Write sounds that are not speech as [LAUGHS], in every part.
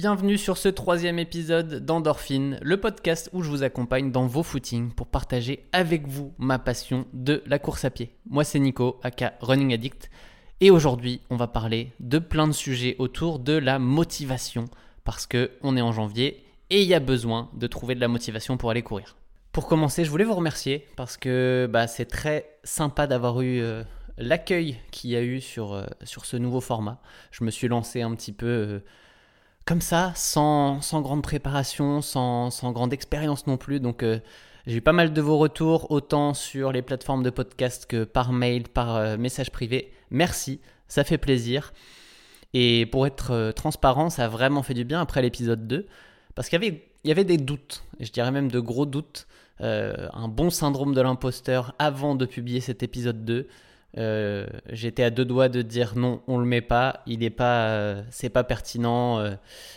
Bienvenue sur ce troisième épisode d'Endorphine, le podcast où je vous accompagne dans vos footings pour partager avec vous ma passion de la course à pied. Moi c'est Nico, aka Running Addict, et aujourd'hui on va parler de plein de sujets autour de la motivation, parce que on est en janvier et il y a besoin de trouver de la motivation pour aller courir. Pour commencer, je voulais vous remercier parce que bah, c'est très sympa d'avoir eu euh, l'accueil qu'il y a eu sur, euh, sur ce nouveau format. Je me suis lancé un petit peu euh, comme ça, sans, grande préparation, sans, grande expérience non plus. Donc j'ai eu pas mal de vos retours, autant sur les plateformes de podcast que par mail, par message privé. Merci, ça fait plaisir. Et pour être transparent, ça a vraiment fait du bien après l'épisode 2. Parce qu'il y avait, y avait des doutes, je dirais même de gros doutes, euh, un bon syndrome de l'imposteur avant de publier cet épisode 2. Euh, j'étais à deux doigts de dire non, on le met pas, il est pas, euh, c'est pas pertinent.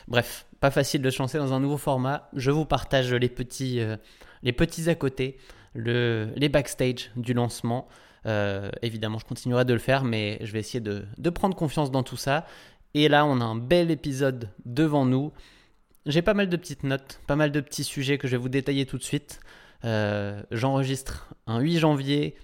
bref, pas facile de se lancer dans un nouveau format. Je vous partage les petits, les petits à côté, le, les backstage du lancement. évidemment, je continuerai de le faire, mais je vais essayer de, prendre confiance dans tout ça. Et là, on a un bel épisode devant nous. J'ai pas mal de petites notes, pas mal de petits sujets que je vais vous détailler tout de suite. Euh, j'enregistre un 8 janvier,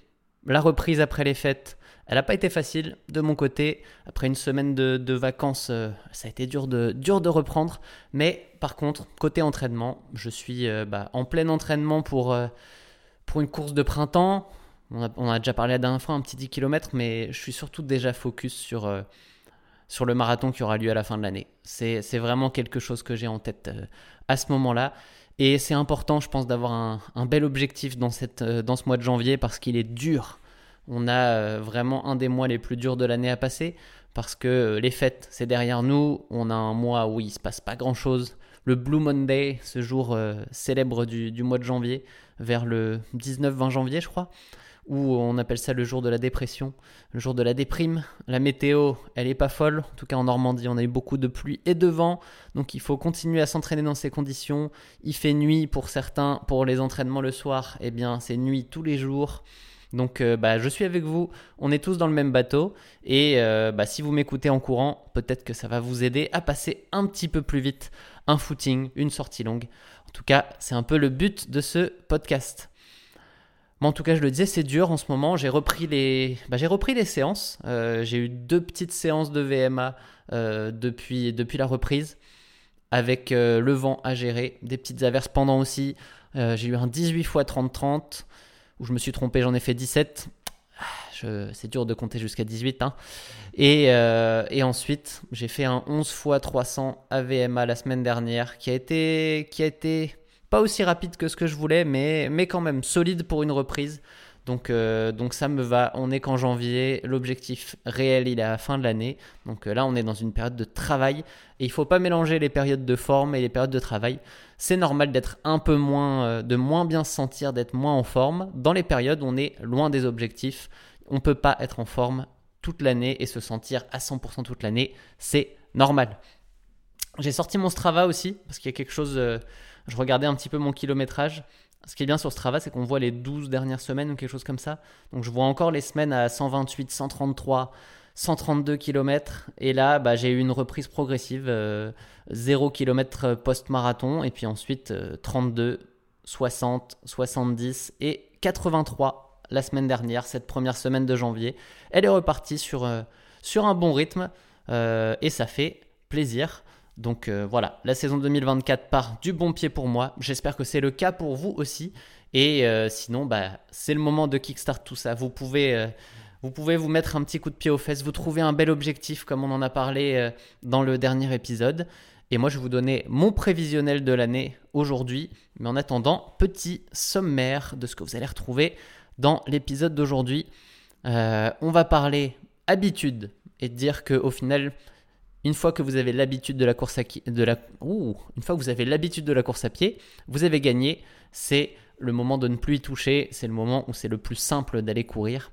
la reprise après les fêtes. Elle n'a pas été facile de mon côté. Après une semaine de, vacances, euh, ça a été dur de, reprendre. Mais par contre, côté entraînement, je suis euh, bah, en plein entraînement pour, pour une course de printemps. On a, déjà parlé la dernière fois, un petit 10 km, mais je suis surtout déjà focus sur le marathon qui aura lieu à la fin de l'année. C'est vraiment quelque chose que j'ai en tête à ce moment-là. Et c'est important, je pense, d'avoir un, bel objectif dans, cette, euh, dans ce mois de janvier parce qu'il est dur. On a euh, vraiment un des mois les plus durs de l'année à passer parce que euh, les fêtes, c'est derrière nous. On a un mois où il se passe pas grand-chose. Le Blue Monday, ce jour célèbre du, du, mois de janvier, vers le 19-20 janvier, je crois ou on appelle ça le jour de la dépression, le jour de la déprime. La météo, elle est pas folle. En tout cas, en Normandie, on a eu beaucoup de pluie et de vent. Donc, il faut continuer à s'entraîner dans ces conditions. Il fait nuit pour certains. Pour les entraînements le soir, eh bien, c'est nuit tous les jours. Donc, euh, bah, je suis avec vous. On est tous dans le même bateau. Et euh, bah, si vous m'écoutez en courant, peut-être que ça va vous aider à passer un petit peu plus vite un footing, une sortie longue. En tout cas, c'est un peu le but de ce podcast. Mais en tout cas, je le disais, c'est dur en ce moment. J'ai repris les, bah, j'ai repris les séances. Euh, j'ai eu deux petites séances de VMA euh, depuis, depuis la reprise, avec euh, le vent à gérer, des petites averses pendant aussi. j'ai eu un 18 x 30-30 où je me suis trompé, j'en ai fait 17. Ah, c'est dur de compter jusqu'à 18. Hein. Et, ensuite, j'ai fait un 11 x 300 AVMA la semaine dernière qui a été, qui a été pas aussi rapide que ce que je voulais, mais, mais quand même solide pour une reprise. Donc, euh, donc ça me va. On est qu'en janvier. L'objectif réel, il est à la fin de l'année. Donc euh, là, on est dans une période de travail. Et il faut pas mélanger les périodes de forme et les périodes de travail. C'est normal d'être un peu moins, euh, de moins bien se sentir, d'être moins en forme. Dans les périodes on est loin des objectifs, on peut pas être en forme toute l'année et se sentir à 100% toute l'année. C'est normal. J'ai sorti mon Strava aussi parce qu'il y a quelque chose je regardais un petit peu mon kilométrage. Ce qui est bien sur Strava, c'est qu'on voit les 12 dernières semaines ou quelque chose comme ça. Donc je vois encore les semaines à 128, 133, 132 km. Et là, bah, j'ai eu une reprise progressive, 0 euh, km post-marathon. Et puis ensuite, 32, 60, 70 et 83 la semaine dernière, cette première semaine de janvier. Elle est repartie sur, euh, sur un bon rythme. Euh, et ça fait plaisir. Donc euh, voilà, la saison 2024 part du bon pied pour moi. J'espère que c'est le cas pour vous aussi. Et euh, sinon, bah, c'est le moment de kickstart tout ça. Vous pouvez, euh, vous pouvez vous mettre un petit coup de pied aux fesses, vous trouver un bel objectif comme on en a parlé dans le dernier épisode. Et moi, je vais vous donner mon prévisionnel de l'année aujourd'hui. Mais en attendant, petit sommaire de ce que vous allez retrouver dans l'épisode d'aujourd'hui. on va parler habitude et dire qu'au final, une fois que vous avez l'habitude de la course à de la une fois que vous avez l'habitude de la course à pied, vous avez gagné. C'est le moment de ne plus y toucher. C'est le moment où c'est le plus simple d'aller courir.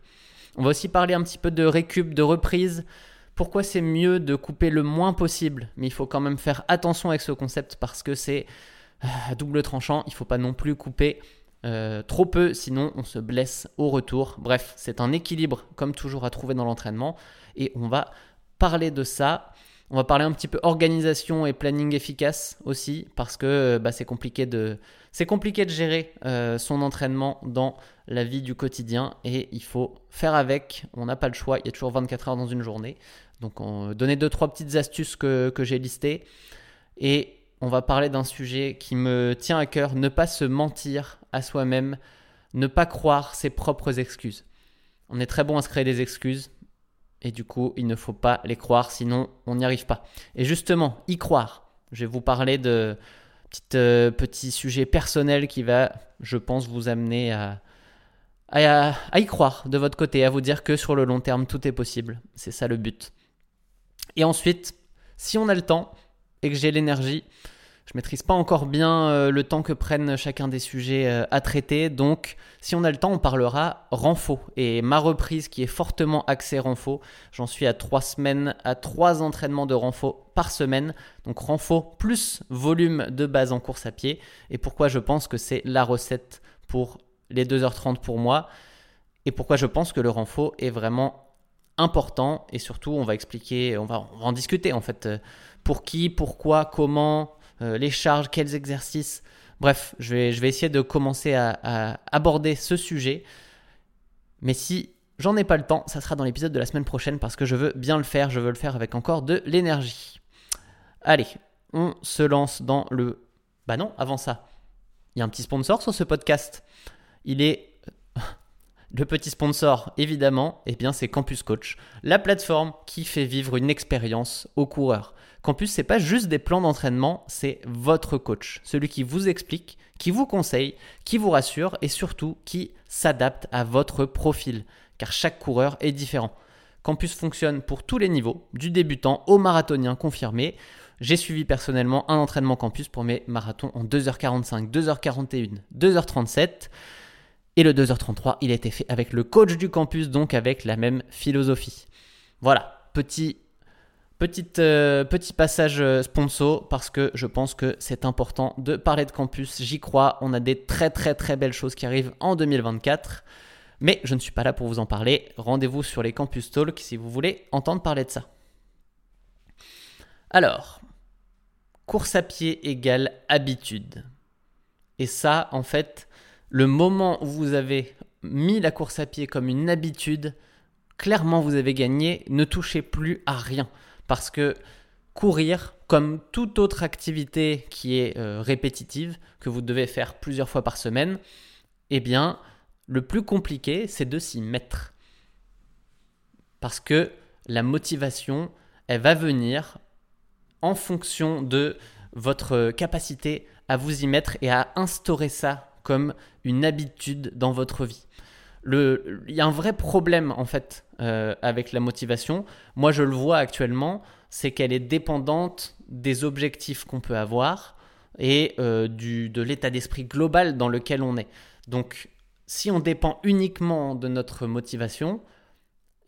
On va aussi parler un petit peu de récup, de reprise. Pourquoi c'est mieux de couper le moins possible, mais il faut quand même faire attention avec ce concept parce que c'est euh, à double tranchant. Il ne faut pas non plus couper euh, trop peu, sinon on se blesse au retour. Bref, c'est un équilibre comme toujours à trouver dans l'entraînement et on va parler de ça. On va parler un petit peu organisation et planning efficace aussi, parce que bah, c'est compliqué de c'est compliqué de gérer euh, son entraînement dans la vie du quotidien et il faut faire avec. On n'a pas le choix. Il y a toujours 24 heures dans une journée. Donc, on donner deux trois petites astuces que, que j'ai listées et on va parler d'un sujet qui me tient à cœur. Ne pas se mentir à soi-même, ne pas croire ses propres excuses. On est très bon à se créer des excuses, et du coup, il ne faut pas les croire, sinon on n'y arrive pas. Et justement, y croire. Je vais vous parler de petit, euh, petit sujet personnel qui va, je pense, vous amener à, y croire de votre côté, à vous dire que sur le long terme, tout est possible. C'est ça le but. Et ensuite, si on a le temps et que j'ai l'énergie, je maîtrise pas encore bien euh, le temps que prennent chacun des sujets euh, à traiter. Donc, si on a le temps, on parlera renfo. Et ma reprise qui est fortement axée renfo, j'en suis à trois semaines, à trois entraînements de renfo par semaine. Donc, renfo plus volume de base en course à pied. Et pourquoi je pense que c'est la recette pour les 2h30 pour moi. Et pourquoi je pense que le renfo est vraiment important. Et surtout, on va expliquer, on va, on va en discuter en fait. Pour qui, pourquoi, comment, euh, les charges, quels exercices. Bref, je vais, essayer de commencer à, aborder ce sujet. Mais si j'en ai pas le temps, ça sera dans l'épisode de la semaine prochaine parce que je veux bien le faire, je veux le faire avec encore de l'énergie. Allez, on se lance dans le... Bah non, avant ça, il y a un petit sponsor sur ce podcast. Il est... [LAUGHS] Le petit sponsor, évidemment, eh bien c'est Campus Coach, la plateforme qui fait vivre une expérience aux coureurs. Campus, c'est pas juste des plans d'entraînement, c'est votre coach, celui qui vous explique, qui vous conseille, qui vous rassure et surtout qui s'adapte à votre profil, car chaque coureur est différent. Campus fonctionne pour tous les niveaux, du débutant au marathonien confirmé. J'ai suivi personnellement un entraînement campus pour mes marathons en 2h45, 2h41, 2h37. Et le 2h33, il a été fait avec le coach du campus, donc avec la même philosophie. Voilà, petit Euh, petit passage euh, sponsor parce que je pense que c'est important de parler de campus. J'y crois. On a des très très très belles choses qui arrivent en 2024. Mais je ne suis pas là pour vous en parler. Rendez-vous sur les Campus Talk si vous voulez entendre parler de ça. Alors, course à pied égale habitude. Et ça, en fait, le moment où vous avez mis la course à pied comme une habitude, clairement vous avez gagné. Ne touchez plus à rien. Parce que courir, comme toute autre activité qui est euh, répétitive, que vous devez faire plusieurs fois par semaine, eh bien, le plus compliqué, c'est de s'y mettre. Parce que la motivation, elle va venir en fonction de votre capacité à vous y mettre et à instaurer ça comme une habitude dans votre vie. Il y a un vrai problème en fait euh, avec la motivation, moi je le vois actuellement, c'est qu'elle est dépendante des objectifs qu'on peut avoir et euh, du, de l'état d'esprit global dans lequel on est. Donc si on dépend uniquement de notre motivation,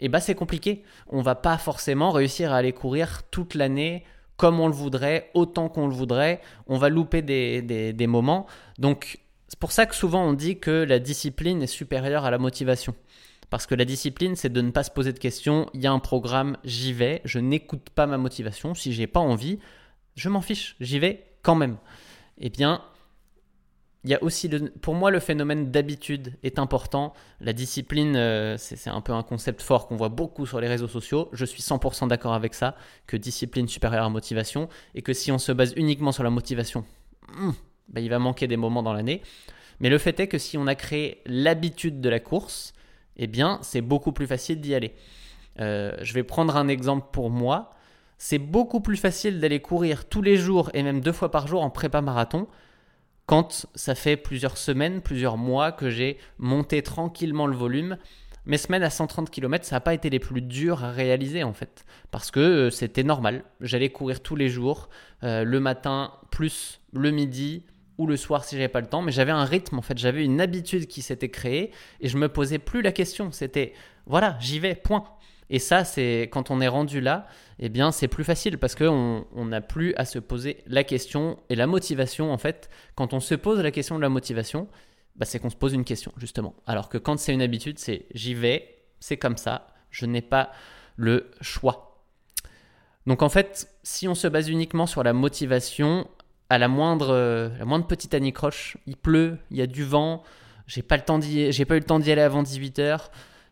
eh ben c'est compliqué. On va pas forcément réussir à aller courir toute l'année comme on le voudrait, autant qu'on le voudrait. On va louper des, des, des moments. Donc c'est pour ça que souvent on dit que la discipline est supérieure à la motivation. Parce que la discipline, c'est de ne pas se poser de questions. Il y a un programme, j'y vais. Je n'écoute pas ma motivation. Si j'ai pas envie, je m'en fiche. J'y vais quand même. Eh bien, il y a aussi, pour moi, le phénomène d'habitude est important. La discipline, euh, c'est un peu un concept fort qu'on voit beaucoup sur les réseaux sociaux. Je suis 100% d'accord avec ça, que discipline supérieure à motivation, et que si on se base uniquement sur la motivation, hmm, ben, il va manquer des moments dans l'année. Mais le fait est que si on a créé l'habitude de la course, eh bien, c'est beaucoup plus facile d'y aller. Euh, je vais prendre un exemple pour moi. C'est beaucoup plus facile d'aller courir tous les jours et même deux fois par jour en prépa marathon quand ça fait plusieurs semaines, plusieurs mois que j'ai monté tranquillement le volume. Mes semaines à 130 km, ça n'a pas été les plus dures à réaliser en fait, parce que euh, c'était normal. J'allais courir tous les jours, euh, le matin plus le midi, ou le soir si j'avais pas le temps, mais j'avais un rythme en fait, j'avais une habitude qui s'était créée et je me posais plus la question. C'était voilà, j'y vais, point. Et ça, c'est quand on est rendu là, eh bien, c'est plus facile parce qu'on n'a plus à se poser la question et la motivation. En fait, quand on se pose la question de la motivation, bah, c'est qu'on se pose une question justement. Alors que quand c'est une habitude, c'est j'y vais, c'est comme ça, je n'ai pas le choix. Donc en fait, si on se base uniquement sur la motivation, à la moindre, la moindre petite anicroche, il pleut, il y a du vent, j'ai pas le temps j'ai pas eu le temps d'y aller avant 18h,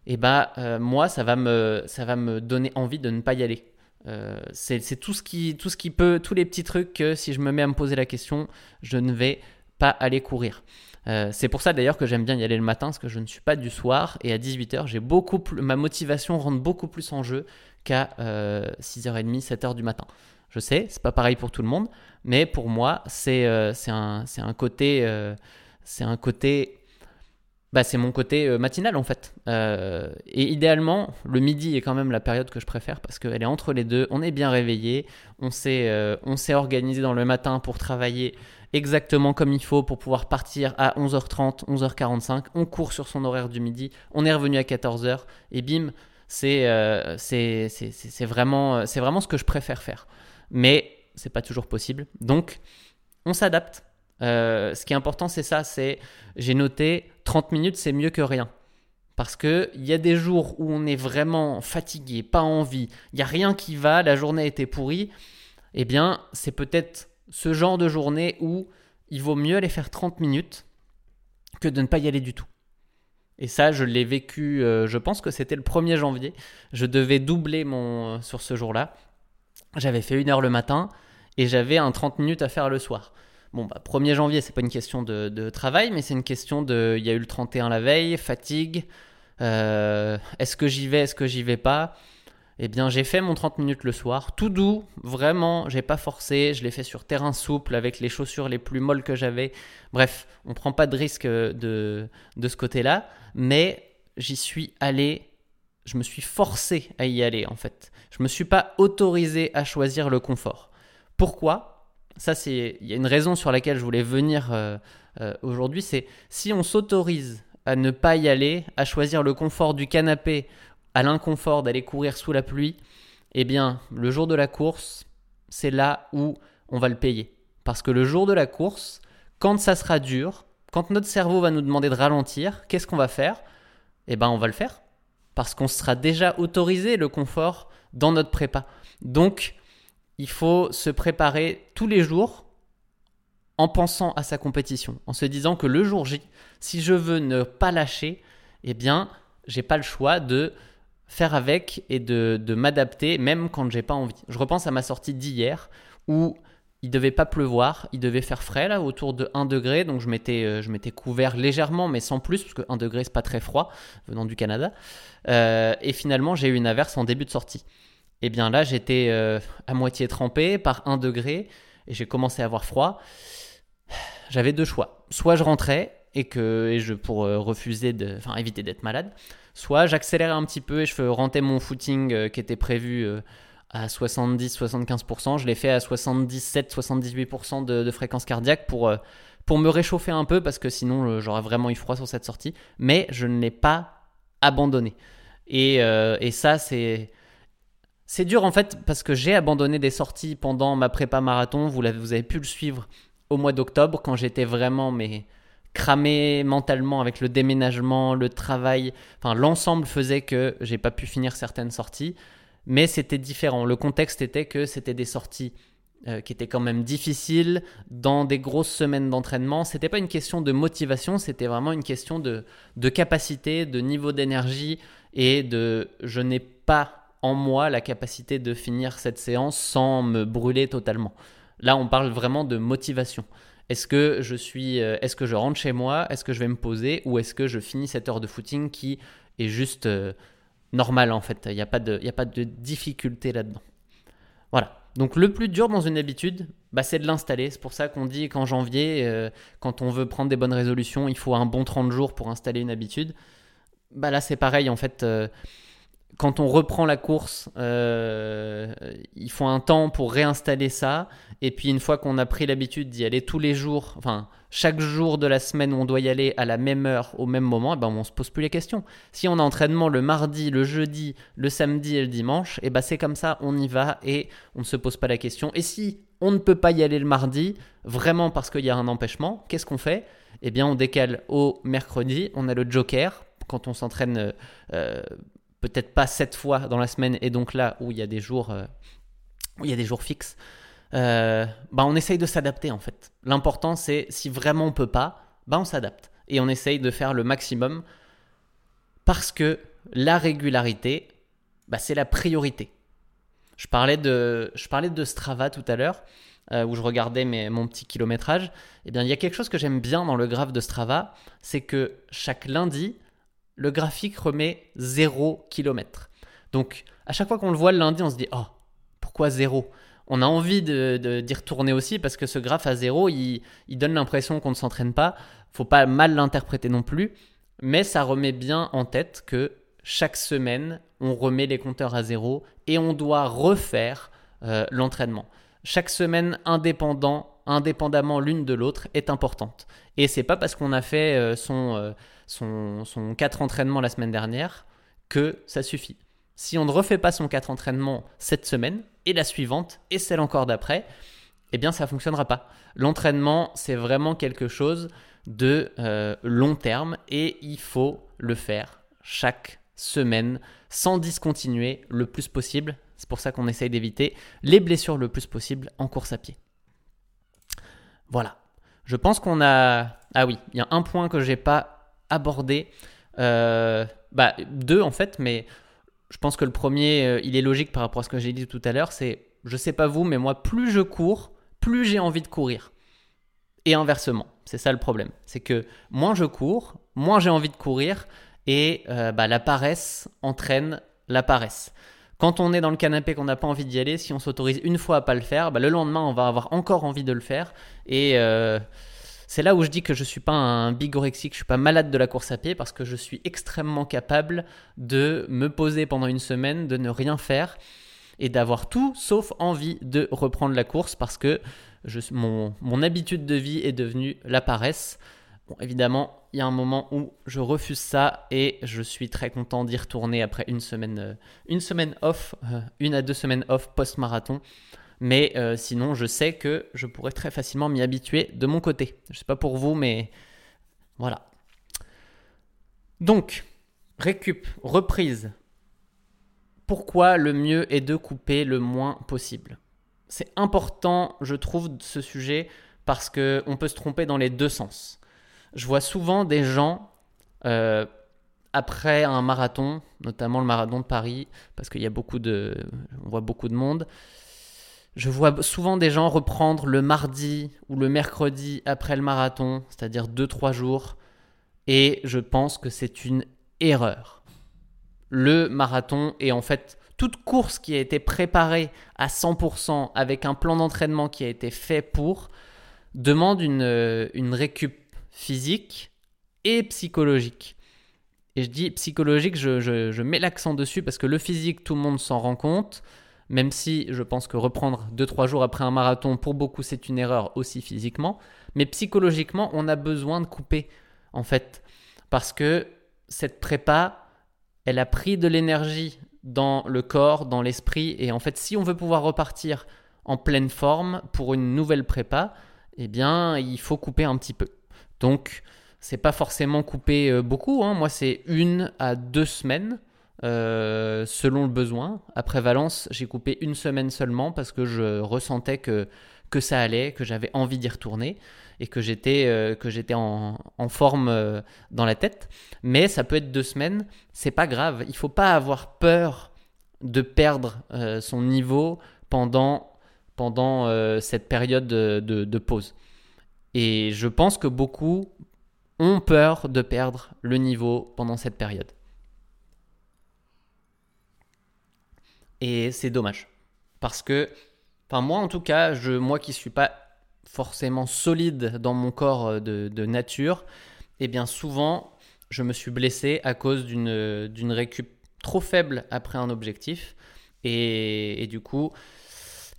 et bah moi ça va me ça va me donner envie de ne pas y aller. Euh, c'est tout ce qui tout ce qui peut tous les petits trucs que si je me mets à me poser la question, je ne vais pas aller courir. Euh, c'est pour ça d'ailleurs que j'aime bien y aller le matin, parce que je ne suis pas du soir et à 18h, j'ai beaucoup plus, ma motivation rentre beaucoup plus en jeu qu'à 6h30, 7h du matin. Je sais, c'est pas pareil pour tout le monde, mais pour moi, c'est euh, un, un, côté, c'est un côté bah, c'est mon côté euh, matinal en fait. Euh, et idéalement, le midi est quand même la période que je préfère parce qu'elle est entre les deux. On est bien réveillé, on s'est euh, organisé dans le matin pour travailler exactement comme il faut pour pouvoir partir à 11h30, 11h45. On court sur son horaire du midi, on est revenu à 14h et bim, c'est vraiment, vraiment ce que je préfère faire. Mais c'est pas toujours possible. Donc, on s'adapte. ce qui est important, c'est ça, c'est j'ai noté 30 minutes, c'est mieux que rien. Parce qu'il y a des jours où on est vraiment fatigué, pas envie, il n'y a rien qui va, la journée a été pourrie. Eh bien, c'est peut-être ce genre de journée où il vaut mieux aller faire 30 minutes que de ne pas y aller du tout. Et ça, je l'ai vécu, euh, je pense que c'était le 1er janvier. Je devais doubler mon, euh, sur ce jour-là. J'avais fait une heure le matin et j'avais un 30 minutes à faire le soir. Bon, bah, 1er janvier, c'est pas une question de, travail, mais c'est une question de. Il y a eu le 31 la veille, fatigue. Euh, est-ce que j'y vais, est-ce que j'y vais pas? Eh bien, j'ai fait mon 30 minutes le soir, tout doux, vraiment, j'ai pas forcé, je l'ai fait sur terrain souple avec les chaussures les plus molles que j'avais. Bref, on prend pas de risque de, de ce côté-là, mais j'y suis allé, je me suis forcé à y aller en fait. Je me suis pas autorisé à choisir le confort. Pourquoi? Ça, c'est il y a une raison sur laquelle je voulais venir euh, euh, aujourd'hui, c'est si on s'autorise à ne pas y aller, à choisir le confort du canapé à l'inconfort d'aller courir sous la pluie, eh bien, le jour de la course, c'est là où on va le payer. Parce que le jour de la course, quand ça sera dur, quand notre cerveau va nous demander de ralentir, qu'est-ce qu'on va faire? Eh bien, on va le faire. Parce qu'on sera déjà autorisé le confort dans notre prépa. Donc, il faut se préparer tous les jours en pensant à sa compétition, en se disant que le jour J, si je veux ne pas lâcher, eh bien, j'ai pas le choix de faire avec et de, m'adapter, même quand j'ai pas envie. Je repense à ma sortie d'hier où il devait pas pleuvoir, il devait faire frais là, autour de 1 degré, donc je m'étais, euh, je m'étais couvert légèrement, mais sans plus, parce que 1 degré c'est pas très froid venant du Canada. Euh, et finalement, j'ai eu une averse en début de sortie. Et eh bien là, j'étais euh, à moitié trempé par 1 degré et j'ai commencé à avoir froid. J'avais deux choix. Soit je rentrais et que et je pour refuser de enfin éviter d'être malade, soit j'accélérais un petit peu et je rentrais mon footing qui était prévu à 70-75%, je l'ai fait à 77-78% de, de, fréquence cardiaque pour, pour me réchauffer un peu parce que sinon j'aurais vraiment eu froid sur cette sortie. Mais je ne l'ai pas abandonné. Et, et ça, c'est c'est dur en fait parce que j'ai abandonné des sorties pendant ma prépa marathon. Vous, avez, vous avez pu le suivre au mois d'octobre quand j'étais vraiment mais cramé mentalement avec le déménagement, le travail. Enfin, l'ensemble faisait que j'ai pas pu finir certaines sorties. Mais c'était différent. Le contexte était que c'était des sorties euh, qui étaient quand même difficiles dans des grosses semaines d'entraînement. C'était pas une question de motivation, c'était vraiment une question de, de capacité, de niveau d'énergie et de je n'ai pas en moi la capacité de finir cette séance sans me brûler totalement. Là, on parle vraiment de motivation. Est-ce que je suis, euh, est-ce que je rentre chez moi, est-ce que je vais me poser, ou est-ce que je finis cette heure de footing qui est juste euh, normale en fait. Il n'y a pas de, a pas de difficulté là-dedans. Voilà. Donc le plus dur dans une habitude, bah, c'est de l'installer. C'est pour ça qu'on dit qu'en janvier, euh, quand on veut prendre des bonnes résolutions, il faut un bon 30 jours pour installer une habitude. Bah là, c'est pareil en fait quand on reprend la course, euh, il faut un temps pour réinstaller ça. Et puis une fois qu'on a pris l'habitude d'y aller tous les jours, enfin chaque jour de la semaine où on doit y aller à la même heure, au même moment, eh ben on se pose plus les questions. Si on a entraînement le mardi, le jeudi, le samedi et le dimanche, eh ben c'est comme ça, on y va et on ne se pose pas la question. Et si on ne peut pas y aller le mardi, vraiment parce qu'il y a un empêchement, qu'est-ce qu'on fait? Eh bien on décale au mercredi, on a le joker quand on s'entraîne. Euh, peut-être pas sept fois dans la semaine, et donc là où il y a des jours, euh, où il y a des jours fixes, euh, bah on essaye de s'adapter en fait. L'important c'est si vraiment on peut pas, bah on s'adapte et on essaye de faire le maximum parce que la régularité, bah, c'est la priorité. Je parlais de, je parlais de Strava tout à l'heure, euh, où je regardais mes, mon petit kilométrage. Eh bien, il y a quelque chose que j'aime bien dans le graphe de Strava, c'est que chaque lundi, le graphique remet 0 km. Donc, à chaque fois qu'on le voit le lundi, on se dit Oh, pourquoi 0 on a envie de, d'y retourner aussi parce que ce graphe à 0, il, il donne l'impression qu'on ne s'entraîne pas. Faut pas mal l'interpréter non plus, mais ça remet bien en tête que chaque semaine, on remet les compteurs à zéro et on doit refaire euh, l'entraînement. Chaque semaine, indépendant, indépendamment l'une de l'autre, est importante. Et c'est pas parce qu'on a fait euh, son, euh, son, son 4 entraînements la semaine dernière que ça suffit. Si on ne refait pas son 4 entraînements cette semaine, et la suivante, et celle encore d'après, eh bien ça ne fonctionnera pas. L'entraînement, c'est vraiment quelque chose de euh, long terme, et il faut le faire chaque semaine sans discontinuer le plus possible. C'est pour ça qu'on essaye d'éviter les blessures le plus possible en course à pied. Voilà. Je pense qu'on a. Ah oui, il y a un point que j'ai pas abordé. Euh, bah, deux en fait, mais je pense que le premier, euh, il est logique par rapport à ce que j'ai dit tout à l'heure. C'est, je sais pas vous, mais moi, plus je cours, plus j'ai envie de courir. Et inversement, c'est ça le problème. C'est que moins je cours, moins j'ai envie de courir, et euh, bah, la paresse entraîne la paresse. Quand on est dans le canapé qu'on n'a pas envie d'y aller, si on s'autorise une fois à pas le faire, bah, le lendemain on va avoir encore envie de le faire. Et euh, c'est là où je dis que je suis pas un bigorexique, je suis pas malade de la course à pied parce que je suis extrêmement capable de me poser pendant une semaine, de ne rien faire et d'avoir tout sauf envie de reprendre la course parce que mon habitude de vie est devenue la paresse. Bon, évidemment, il y a un moment où je refuse ça et je suis très content d'y retourner après une semaine, euh, off, euh, une à deux semaines off post-marathon. Mais euh, sinon, je sais que je pourrais très facilement m'y habituer de mon côté. Je ne sais pas pour vous, mais voilà. Donc, récup, reprise. Pourquoi le mieux est de couper le moins possible? C'est important, je trouve, ce sujet parce qu'on peut se tromper dans les deux sens je vois souvent des gens, euh, après un marathon, notamment le marathon de Paris, parce qu'il y a beaucoup de, on voit beaucoup de monde, je vois souvent des gens reprendre le mardi ou le mercredi après le marathon, c'est-à-dire 2-3 jours, et je pense que c'est une erreur. Le marathon est en fait toute course qui a été préparée à 100% avec un plan d'entraînement qui a été fait pour demande une, une récup physique et psychologique. Et je dis psychologique, je, mets l'accent dessus parce que le physique, tout le monde s'en rend compte, même si je pense que reprendre 2-3 jours après un marathon, pour beaucoup, c'est une erreur aussi physiquement. Mais psychologiquement, on a besoin de couper, en fait, parce que cette prépa, elle a pris de l'énergie dans le corps, dans l'esprit, et en fait, si on veut pouvoir repartir en pleine forme pour une nouvelle prépa, eh bien, il faut couper un petit peu. Donc, c'est pas forcément coupé euh, beaucoup. Hein. Moi, c'est une à deux semaines euh, selon le besoin. Après Valence, j'ai coupé une semaine seulement parce que je ressentais que, ça allait, que j'avais envie d'y retourner et que j'étais euh, en, forme dans la tête. Mais ça peut être deux semaines, c'est pas grave. Il faut pas avoir peur de perdre son niveau pendant, pendant cette période de, de pause. Et je pense que beaucoup ont peur de perdre le niveau pendant cette période. Et c'est dommage. Parce que, enfin moi en tout cas, je, moi qui ne suis pas forcément solide dans mon corps euh, de, nature, eh bien souvent je me suis blessé à cause d'une récup trop faible après un objectif. Et, du coup,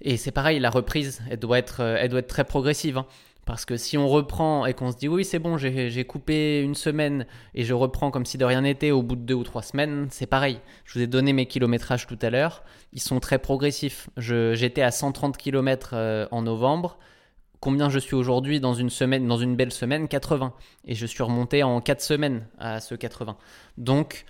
et c'est pareil, la reprise, elle doit être, elle doit être très progressive. Hein. Parce que si on reprend et qu'on se dit oui c'est bon j'ai coupé une semaine et je reprends comme si de rien n'était au bout de deux ou trois semaines, c'est pareil. Je vous ai donné mes kilométrages tout à l'heure, ils sont très progressifs. J'étais à 130 km euh, en novembre. Combien je suis aujourd'hui dans une semaine, dans une belle semaine? 80. Et je suis remonté en 4 semaines à ce 80. Donc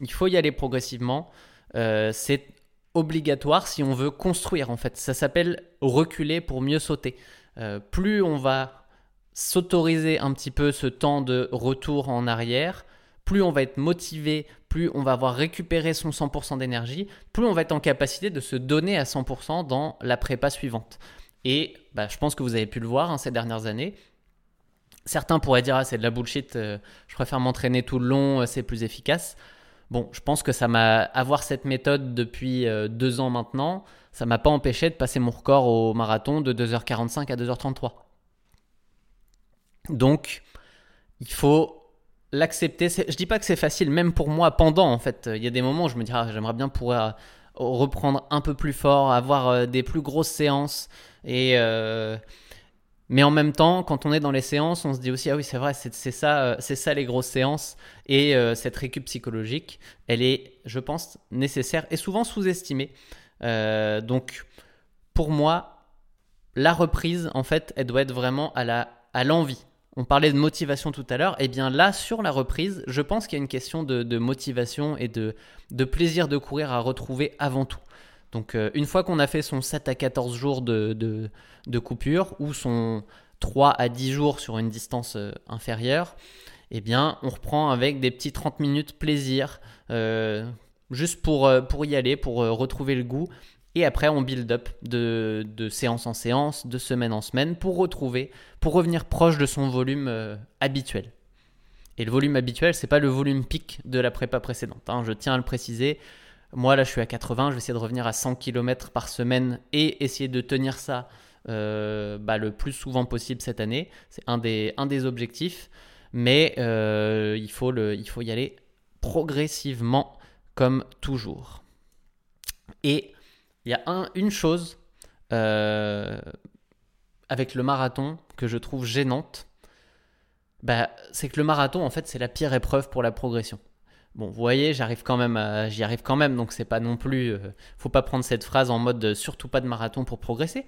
il faut y aller progressivement. Euh, c'est obligatoire si on veut construire en fait. Ça s'appelle reculer pour mieux sauter. Euh, plus on va s'autoriser un petit peu ce temps de retour en arrière, plus on va être motivé, plus on va avoir récupéré son 100% d'énergie, plus on va être en capacité de se donner à 100% dans la prépa suivante. Et bah, je pense que vous avez pu le voir hein, ces dernières années. Certains pourraient dire ah, c'est de la bullshit, euh, je préfère m'entraîner tout le long, euh, c'est plus efficace. Bon, je pense que ça m'a avoir cette méthode depuis deux ans maintenant, ça m'a pas empêché de passer mon record au marathon de 2h45 à 2h33. Donc, il faut l'accepter. Je dis pas que c'est facile, même pour moi pendant en fait. Il y a des moments où je me dis ah, j'aimerais bien pouvoir reprendre un peu plus fort, avoir euh, des plus grosses séances et euh, mais en même temps, quand on est dans les séances, on se dit aussi ah oui c'est vrai, c'est ça, euh, c'est ça les grosses séances et euh, cette récup psychologique, elle est, je pense, nécessaire et souvent sous-estimée. Euh, donc pour moi, la reprise en fait, elle doit être vraiment à la à l'envie. On parlait de motivation tout à l'heure, et eh bien là sur la reprise, je pense qu'il y a une question de, motivation et de, de plaisir de courir à retrouver avant tout. Donc euh, une fois qu'on a fait son 7 à 14 jours de, de, coupure ou son 3 à 10 jours sur une distance euh, inférieure, eh bien on reprend avec des petits 30 minutes plaisir, juste pour, pour y aller, pour retrouver le goût. Et après on build up de, de, séance en séance, de semaine en semaine, pour retrouver, pour revenir proche de son volume habituel. Et le volume habituel, c'est pas le volume pic de la prépa précédente. Hein, je tiens à le préciser. Moi, là, je suis à 80, je vais essayer de revenir à 100 km par semaine et essayer de tenir ça euh, bah, le plus souvent possible cette année. C'est un des, un des objectifs, mais euh, il, faut le, il faut y aller progressivement, comme toujours. Et il y a un, une chose euh, avec le marathon que je trouve gênante, bah, c'est que le marathon, en fait, c'est la pire épreuve pour la progression. Bon, vous voyez, j'arrive quand même, j'y arrive quand même, donc c'est pas non plus, euh, faut pas prendre cette phrase en mode surtout pas de marathon pour progresser.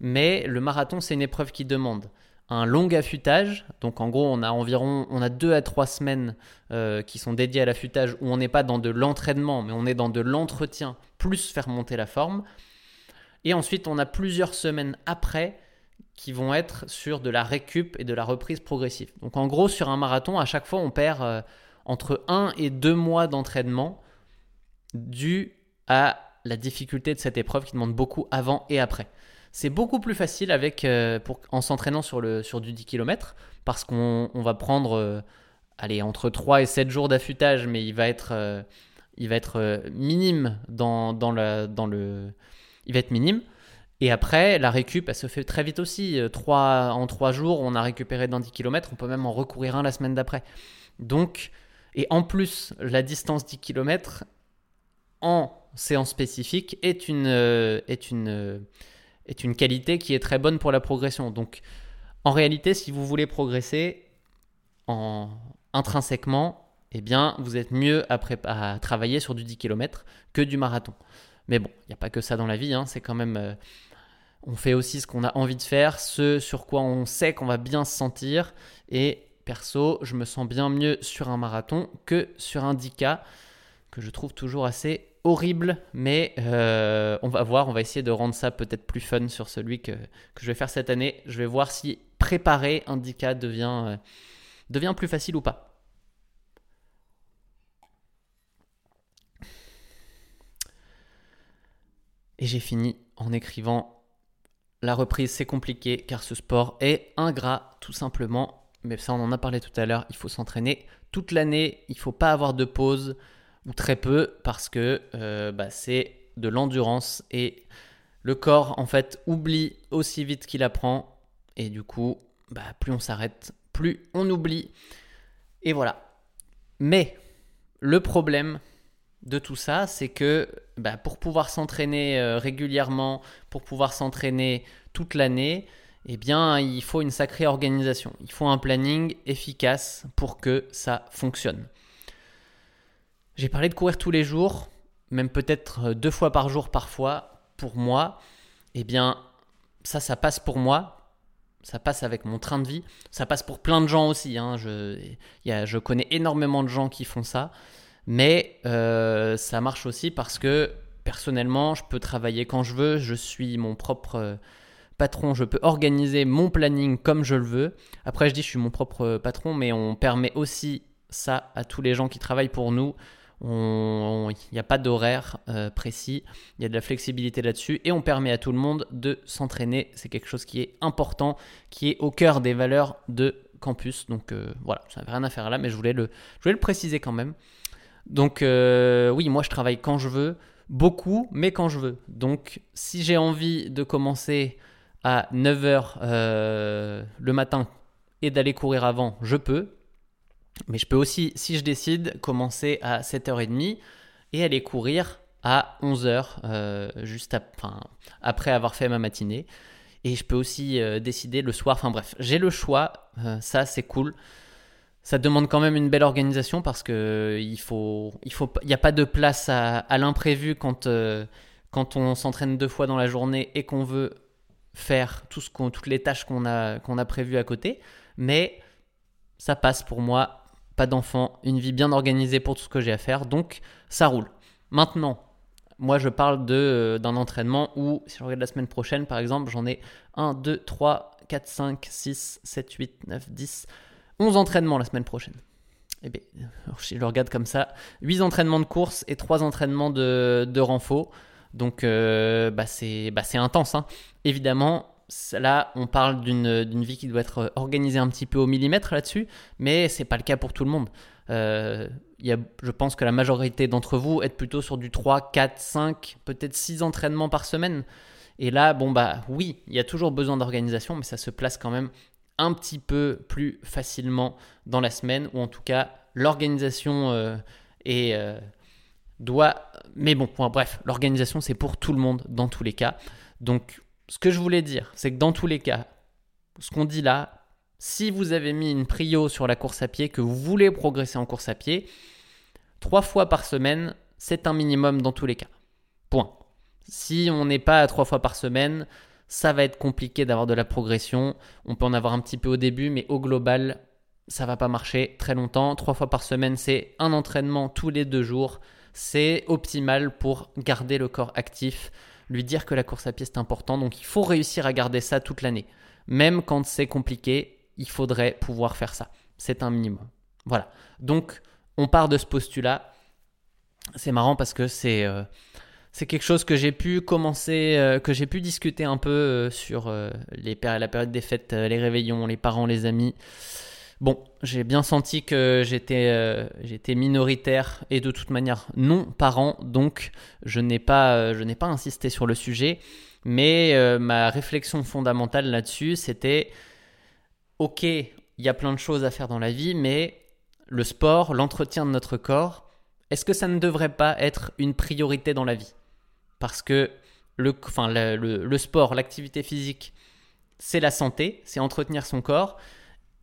Mais le marathon, c'est une épreuve qui demande un long affûtage. Donc en gros, on a environ, on a deux à trois semaines euh, qui sont dédiées à l'affûtage où on n'est pas dans de l'entraînement, mais on est dans de l'entretien plus faire monter la forme. Et ensuite, on a plusieurs semaines après qui vont être sur de la récup et de la reprise progressive. Donc en gros, sur un marathon, à chaque fois, on perd entre 1 et 2 mois d'entraînement dû à la difficulté de cette épreuve qui demande beaucoup avant et après. C'est beaucoup plus facile avec, euh, en s'entraînant sur, sur du 10 km parce qu'on va prendre euh, allez, entre 3 et 7 jours d'affûtage, mais il va être, euh, il va être minime dans, dans, la, dans le. Il va être minime. Et après, la récup, elle se fait très vite aussi. 3, en 3 jours, on a récupéré dans 10 km, on peut même en recourir un la semaine d'après. Donc, et en plus, la distance 10 km en séance spécifique est une, est, une, est une qualité qui est très bonne pour la progression. Donc, en réalité, si vous voulez progresser en, intrinsèquement, eh bien, vous êtes mieux à, travailler sur du 10 km que du marathon. Mais bon, il n'y a pas que ça dans la vie, hein. c'est quand même... Euh, on fait aussi ce qu'on a envie de faire, ce sur quoi on sait qu'on va bien se sentir, et Perso, je me sens bien mieux sur un marathon que sur un 10K, que je trouve toujours assez horrible, mais euh, on va voir, on va essayer de rendre ça peut-être plus fun sur celui que, je vais faire cette année. Je vais voir si préparer un 10K devient, euh, devient plus facile ou pas. Et j'ai fini en écrivant La reprise, c'est compliqué car ce sport est ingrat, tout simplement mais ça on en a parlé tout à l'heure, il faut s'entraîner toute l'année, il ne faut pas avoir de pause très peu parce que euh, bah, c'est de l'endurance et le corps en fait oublie aussi vite qu'il apprend et du coup bah, plus on s'arrête, plus on oublie et voilà. Mais le problème de tout ça, c'est que bah, pour pouvoir s'entraîner euh, régulièrement, pour pouvoir s'entraîner toute l'année, eh bien, il faut une sacrée organisation. Il faut un planning efficace pour que ça fonctionne. J'ai parlé de courir tous les jours, même peut-être deux fois par jour parfois. Pour moi, eh bien, ça, ça passe pour moi. Ça passe avec mon train de vie. Ça passe pour plein de gens aussi. Hein. Je, je connais énormément de gens qui font ça. Mais euh, ça marche aussi parce que personnellement, je peux travailler quand je veux, je suis mon propre euh, patron, je peux organiser mon planning comme je le veux. Après, je dis je suis mon propre patron, mais on permet aussi ça à tous les gens qui travaillent pour nous. Il n'y a pas d'horaire euh, précis, il y a de la flexibilité là-dessus et on permet à tout le monde de s'entraîner. C'est quelque chose qui est important, qui est au cœur des valeurs de campus. Donc euh, voilà, ça n'avait rien à faire là, mais je voulais le, je voulais le préciser quand même. Donc euh, oui, moi je travaille quand je veux, beaucoup, mais quand je veux. Donc si j'ai envie de commencer à 9h le matin et d'aller courir avant, je peux. Mais je peux aussi, si je décide, commencer à 7h30 et aller courir à 11h, euh, juste après avoir fait ma matinée. Et je peux aussi euh, décider le soir. Enfin bref, j'ai le choix. Euh, ça, c'est cool. Ça demande quand même une belle organisation parce que il faut, il faut, n'y a pas de place à, l'imprévu quand, quand on s'entraîne deux fois dans la journée et qu'on veut faire tout ce toutes les tâches qu'on a, qu'on a prévues à côté. Mais ça passe pour moi pas d'enfant, une vie bien organisée pour tout ce que j'ai à faire, donc ça roule. Maintenant, moi je parle euh, d'un entraînement où, si je regarde la semaine prochaine par exemple, j'en ai 1, 2, 3, 4, 5, 6, 7, 8, 9, 10, 11 entraînements la semaine prochaine. Eh bien, je le regarde comme ça, 8 entraînements de course et 3 entraînements de, de renfort. Donc euh, bah c'est, bah c'est intense. Hein. Évidemment, là, on parle d'une vie qui doit être organisée un petit peu au millimètre là-dessus, mais c'est pas le cas pour tout le monde. Euh, y a, je pense que la majorité d'entre vous êtes plutôt sur du 3, 4, 5, peut-être 6 entraînements par semaine. Et là, bon, bah oui, il y a toujours besoin d'organisation, mais ça se place quand même un petit peu plus facilement dans la semaine, ou en tout cas, l'organisation euh, est. Euh, doit. Mais bon, bref, l'organisation, c'est pour tout le monde dans tous les cas. Donc, ce que je voulais dire, c'est que dans tous les cas, ce qu'on dit là, si vous avez mis une prio sur la course à pied, que vous voulez progresser en course à pied, trois fois par semaine, c'est un minimum dans tous les cas. Point. Si on n'est pas à trois fois par semaine, ça va être compliqué d'avoir de la progression. On peut en avoir un petit peu au début, mais au global, ça va pas marcher très longtemps. Trois fois par semaine, c'est un entraînement tous les deux jours. C'est optimal pour garder le corps actif, lui dire que la course à pied c'est important. Donc il faut réussir à garder ça toute l'année. Même quand c'est compliqué, il faudrait pouvoir faire ça. C'est un minimum. Voilà. Donc on part de ce postulat. C'est marrant parce que c'est euh, quelque chose que j'ai pu commencer, euh, que j'ai pu discuter un peu euh, sur la période des fêtes, les réveillons, les parents, les amis. Bon, j'ai bien senti que j'étais euh, j'étais minoritaire et de toute manière non parent, donc je n'ai pas, euh, insisté sur le sujet. Mais euh, ma réflexion fondamentale là-dessus, c'était ok, il y a plein de choses à faire dans la vie, mais le sport, l'entretien de notre corps, est-ce que ça ne devrait pas être une priorité dans la vie? Parce que le, enfin, le sport, l'activité physique, c'est la santé, c'est entretenir son corps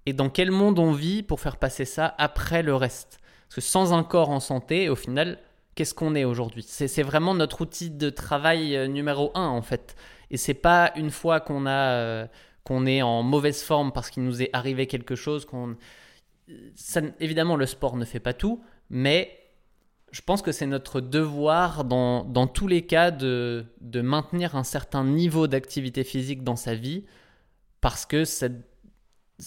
et dans quel monde on vit pour faire passer ça après le reste? Parce que sans un corps en santé, au final, qu'est-ce qu'on est aujourd'hui? C'est, vraiment notre outil de travail euh, numéro un en fait. Et c'est pas une fois qu'on a euh, qu'on est en mauvaise forme parce qu'il nous est arrivé quelque chose évidemment le sport ne fait pas tout, mais je pense que c'est notre devoir dans, dans tous les cas de, de maintenir un certain niveau d'activité physique dans sa vie parce que cette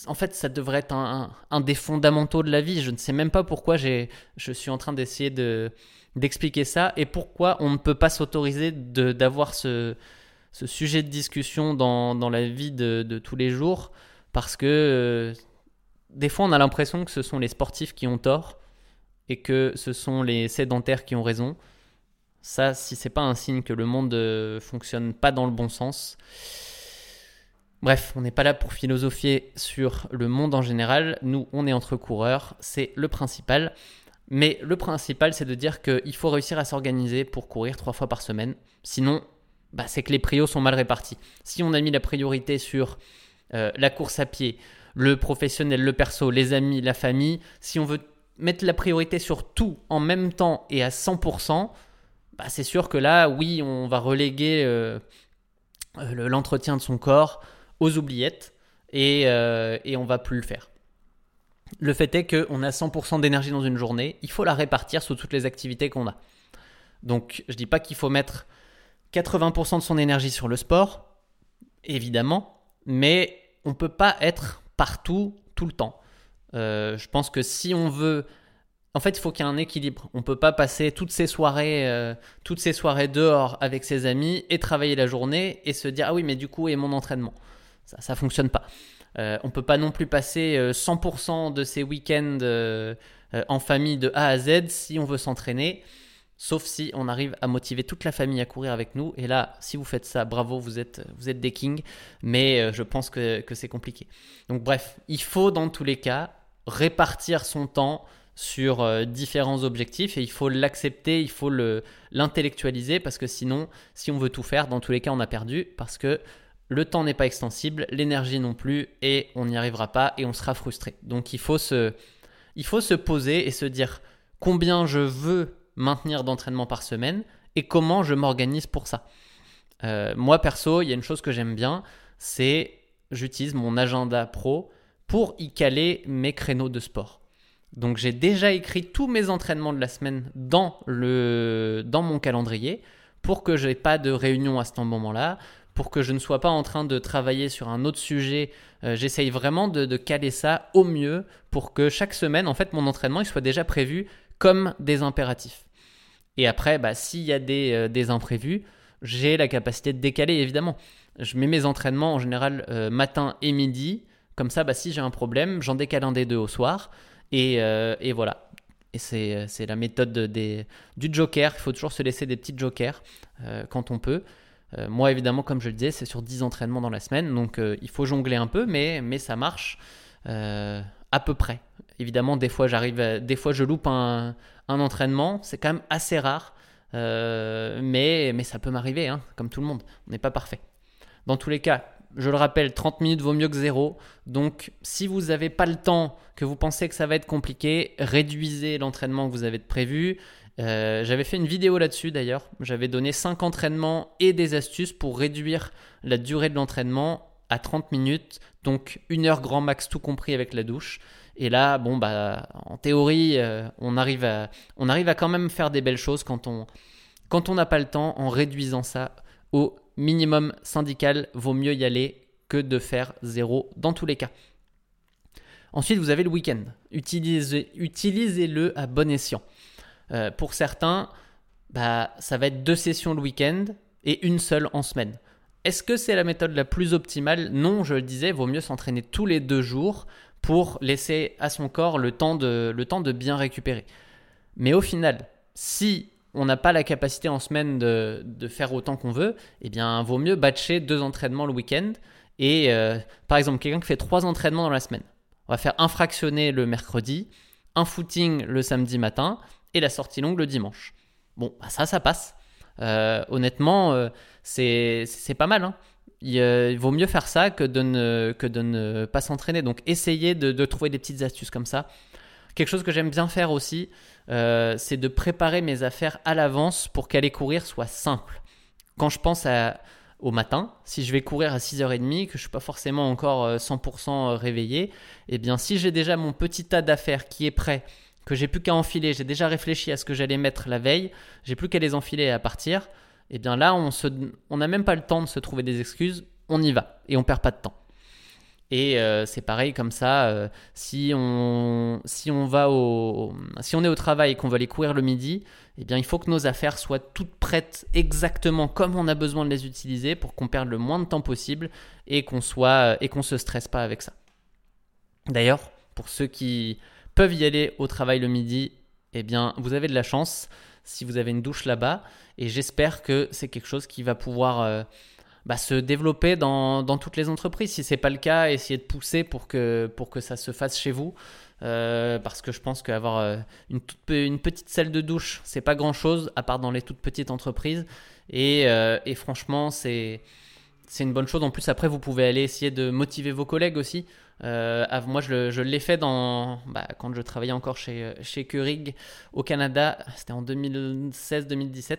en fait, ça devrait être un, des fondamentaux de la vie. Je ne sais même pas pourquoi je suis en train d'essayer d'expliquer ça et pourquoi on ne peut pas s'autoriser d'avoir ce, sujet de discussion dans, la vie de, tous les jours parce que euh, des fois on a l'impression que ce sont les sportifs qui ont tort et que ce sont les sédentaires qui ont raison. Ça, si c'est pas un signe que le monde euh, fonctionne pas dans le bon sens, Bref, on n'est pas là pour philosopher sur le monde en général. Nous, on est entre coureurs, c'est le principal. Mais le principal, c'est de dire qu'il faut réussir à s'organiser pour courir trois fois par semaine. Sinon, bah, c'est que les prios sont mal répartis. Si on a mis la priorité sur euh, la course à pied, le professionnel, le perso, les amis, la famille, si on veut mettre la priorité sur tout en même temps et à 100%, bah, c'est sûr que là, oui, on va reléguer euh, euh, l'entretien de son corps aux oubliettes et, euh, et on va plus le faire. Le fait est qu'on a 100% d'énergie dans une journée, il faut la répartir sur toutes les activités qu'on a. Donc je dis pas qu'il faut mettre 80% de son énergie sur le sport, évidemment, mais on peut pas être partout tout le temps. Euh, je pense que si on veut en fait, il faut qu'il y ait un équilibre. On peut pas passer toutes ces soirées, euh, toutes ces soirées dehors avec ses amis et travailler la journée et se dire ah oui mais du coup et mon entraînement. Ça, ça fonctionne pas. Euh, on peut pas non plus passer 100% de ses week-ends en famille de A à Z si on veut s'entraîner. Sauf si on arrive à motiver toute la famille à courir avec nous. Et là, si vous faites ça, bravo, vous êtes, des kings. Mais euh, je pense que, c'est compliqué. Donc bref, il faut dans tous les cas répartir son temps sur euh, différents objectifs et il faut l'accepter, il faut l'intellectualiser parce que sinon, si on veut tout faire, dans tous les cas, on a perdu parce que le temps n'est pas extensible, l'énergie non plus et on n'y arrivera pas et on sera frustré. Donc il faut se, poser et se dire combien je veux maintenir d'entraînement par semaine et comment je m'organise pour ça. Euh, moi perso, il y a une chose que j'aime bien, c'est j'utilise mon agenda pro pour y caler mes créneaux de sport. Donc j'ai déjà écrit tous mes entraînements de la semaine dans, le, dans mon calendrier pour que je n'ai pas de réunion à ce moment-là, pour que je ne sois pas en train de travailler sur un autre sujet. Euh, j'essaye vraiment de, de, caler ça au mieux pour que chaque semaine, en fait, mon entraînement il soit déjà prévu comme des impératifs. Et après, bah, s'il y a des, euh, des imprévus, j'ai la capacité de décaler, évidemment. Je mets mes entraînements en général euh, matin et midi. Comme ça, bah, si j'ai un problème, j'en décale un des deux au soir. Et, et voilà. Et c'est la méthode des, du joker. Il faut toujours se laisser des petits jokers quand on peut. Moi, évidemment, comme je le disais, c'est sur 10 entraînements dans la semaine. Donc, il faut jongler un peu, mais, mais ça marche à peu près. Évidemment, des fois, j'arrive, des fois, je loupe un, entraînement. C'est quand même assez rare, euh, mais, mais ça peut m'arriver, hein, comme tout le monde. On n'est pas parfait. Dans tous les cas, je le rappelle, 30 minutes vaut mieux que zéro. Donc, si vous n'avez pas le temps, que vous pensez que ça va être compliqué, réduisez l'entraînement que vous avez prévu. Euh, j'avais fait une vidéo là-dessus d'ailleurs. J'avais donné 5 entraînements et des astuces pour réduire la durée de l'entraînement à 30 minutes, donc une heure grand max tout compris avec la douche. Et là, bon, bah, en théorie, euh, on, arrive à, quand même faire des belles choses quand on n'a pas le temps, en réduisant ça au minimum syndical, vaut mieux y aller que de faire zéro dans tous les cas. Ensuite, vous avez le week-end. Utilisez, utilisez-le à bon escient. Euh, pour certains, bah, ça va être deux sessions le week-end et une seule en semaine. Est-ce que c'est la méthode la plus optimale? Non, je le disais, vaut mieux s'entraîner tous les deux jours pour laisser à son corps le temps de, le temps de bien récupérer. Mais au final, si on n'a pas la capacité en semaine de, de faire autant qu'on veut, eh bien, vaut mieux batcher deux entraînements le week-end. Et euh, par exemple, quelqu'un qui fait trois entraînements dans la semaine, on va faire un fractionné le mercredi, un footing le samedi matin et la sortie longue le dimanche. Bon, bah ça, ça passe. Euh, honnêtement, euh, c'est pas mal. Hein il, vaut mieux faire ça que de ne, que de pas s'entraîner. Donc essayez de, trouver des petites astuces comme ça. Quelque chose que j'aime bien faire aussi, euh, c'est de préparer mes affaires à l'avance pour qu'aller courir soit simple. Quand je pense à, au matin, si je vais courir à 6h30, que je ne suis pas forcément encore 100% euh, réveillé, eh bien si j'ai déjà mon petit tas d'affaires qui est prêt, que j'ai plus qu'à enfiler, j'ai déjà réfléchi à ce que j'allais mettre la veille, j'ai plus qu'à les enfiler et à partir, et eh bien là, on n'a même pas le temps de se trouver des excuses, on y va et on perd pas de temps. Et euh, c'est pareil comme ça, euh, si, on, si, on va au, si on est au travail et qu'on va aller courir le midi, eh bien il faut que nos affaires soient toutes prêtes exactement comme on a besoin de les utiliser pour qu'on perde le moins de temps possible et qu'on soit se stresse pas avec ça. D'ailleurs, pour ceux qui peuvent y aller au travail le midi, eh bien vous avez de la chance si vous avez une douche là-bas. Et j'espère que c'est quelque chose qui va pouvoir euh, bah, se développer dans, toutes les entreprises. Si ce n'est pas le cas, essayez de pousser pour que, pour que ça se fasse chez vous. Euh, parce que je pense qu'avoir euh, une, petite salle de douche, c'est pas grand chose, à part dans les toutes petites entreprises. Et, et franchement, c'est une bonne chose. En plus, après, vous pouvez aller essayer de motiver vos collègues aussi. Euh, moi, je, l'ai fait bah, quand je travaillais encore chez, chez Keurig au Canada. C'était en 2016-2017.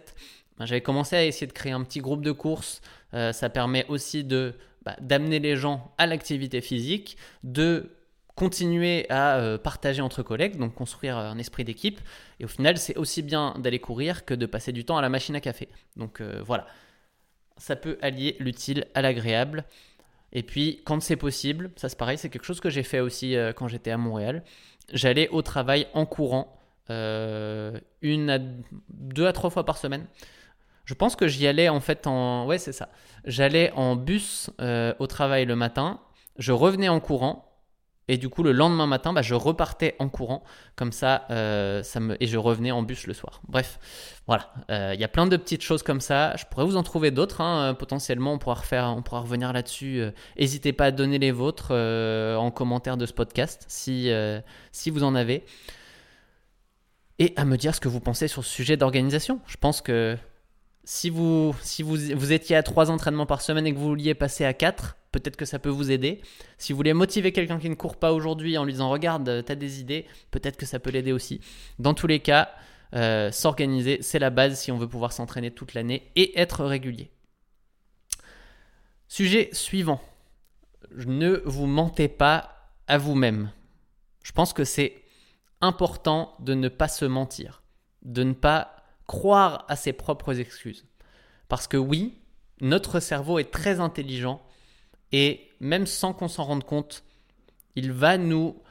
Ben, j'avais commencé à essayer de créer un petit groupe de courses. Euh, ça permet aussi bah, d'amener les gens à l'activité physique, de continuer à euh, partager entre collègues, donc construire un esprit d'équipe. Et au final, c'est aussi bien d'aller courir que de passer du temps à la machine à café. Donc voilà, ça peut allier l'utile à l'agréable. Et puis, quand c'est possible, ça c'est pareil, c'est quelque chose que j'ai fait aussi euh, quand j'étais à Montréal. J'allais au travail en courant, une à deux à trois fois par semaine. Je pense que j'y allais en fait en. Ouais, c'est ça. J'allais en bus au travail le matin, je revenais en courant et du coup, le lendemain matin, bah, je repartais en courant, comme ça, euh, et je revenais en bus le soir. Bref, voilà, euh, il y a plein de petites choses comme ça. Je pourrais vous en trouver d'autres, hein. euh, potentiellement, on pourra, refaire, on pourra revenir là-dessus. N'hésitez pas à donner les vôtres en commentaire de ce podcast, si, si vous en avez. Et à me dire ce que vous pensez sur ce sujet d'organisation. Je pense que si vous, si vous, vous étiez à 3 entraînements par semaine et que vous vouliez passer à 4, peut-être que ça peut vous aider. Si vous voulez motiver quelqu'un qui ne court pas aujourd'hui en lui disant regarde, euh, tu as des idées, peut-être que ça peut l'aider aussi. Dans tous les cas, euh, s'organiser, c'est la base si on veut pouvoir s'entraîner toute l'année et être régulier. Sujet suivant. Ne vous mentez pas à vous-même. Je pense que c'est important de ne pas se mentir, de ne pas croire à ses propres excuses. Parce que oui, notre cerveau est très intelligent et même sans qu'on s'en rende compte, il va nous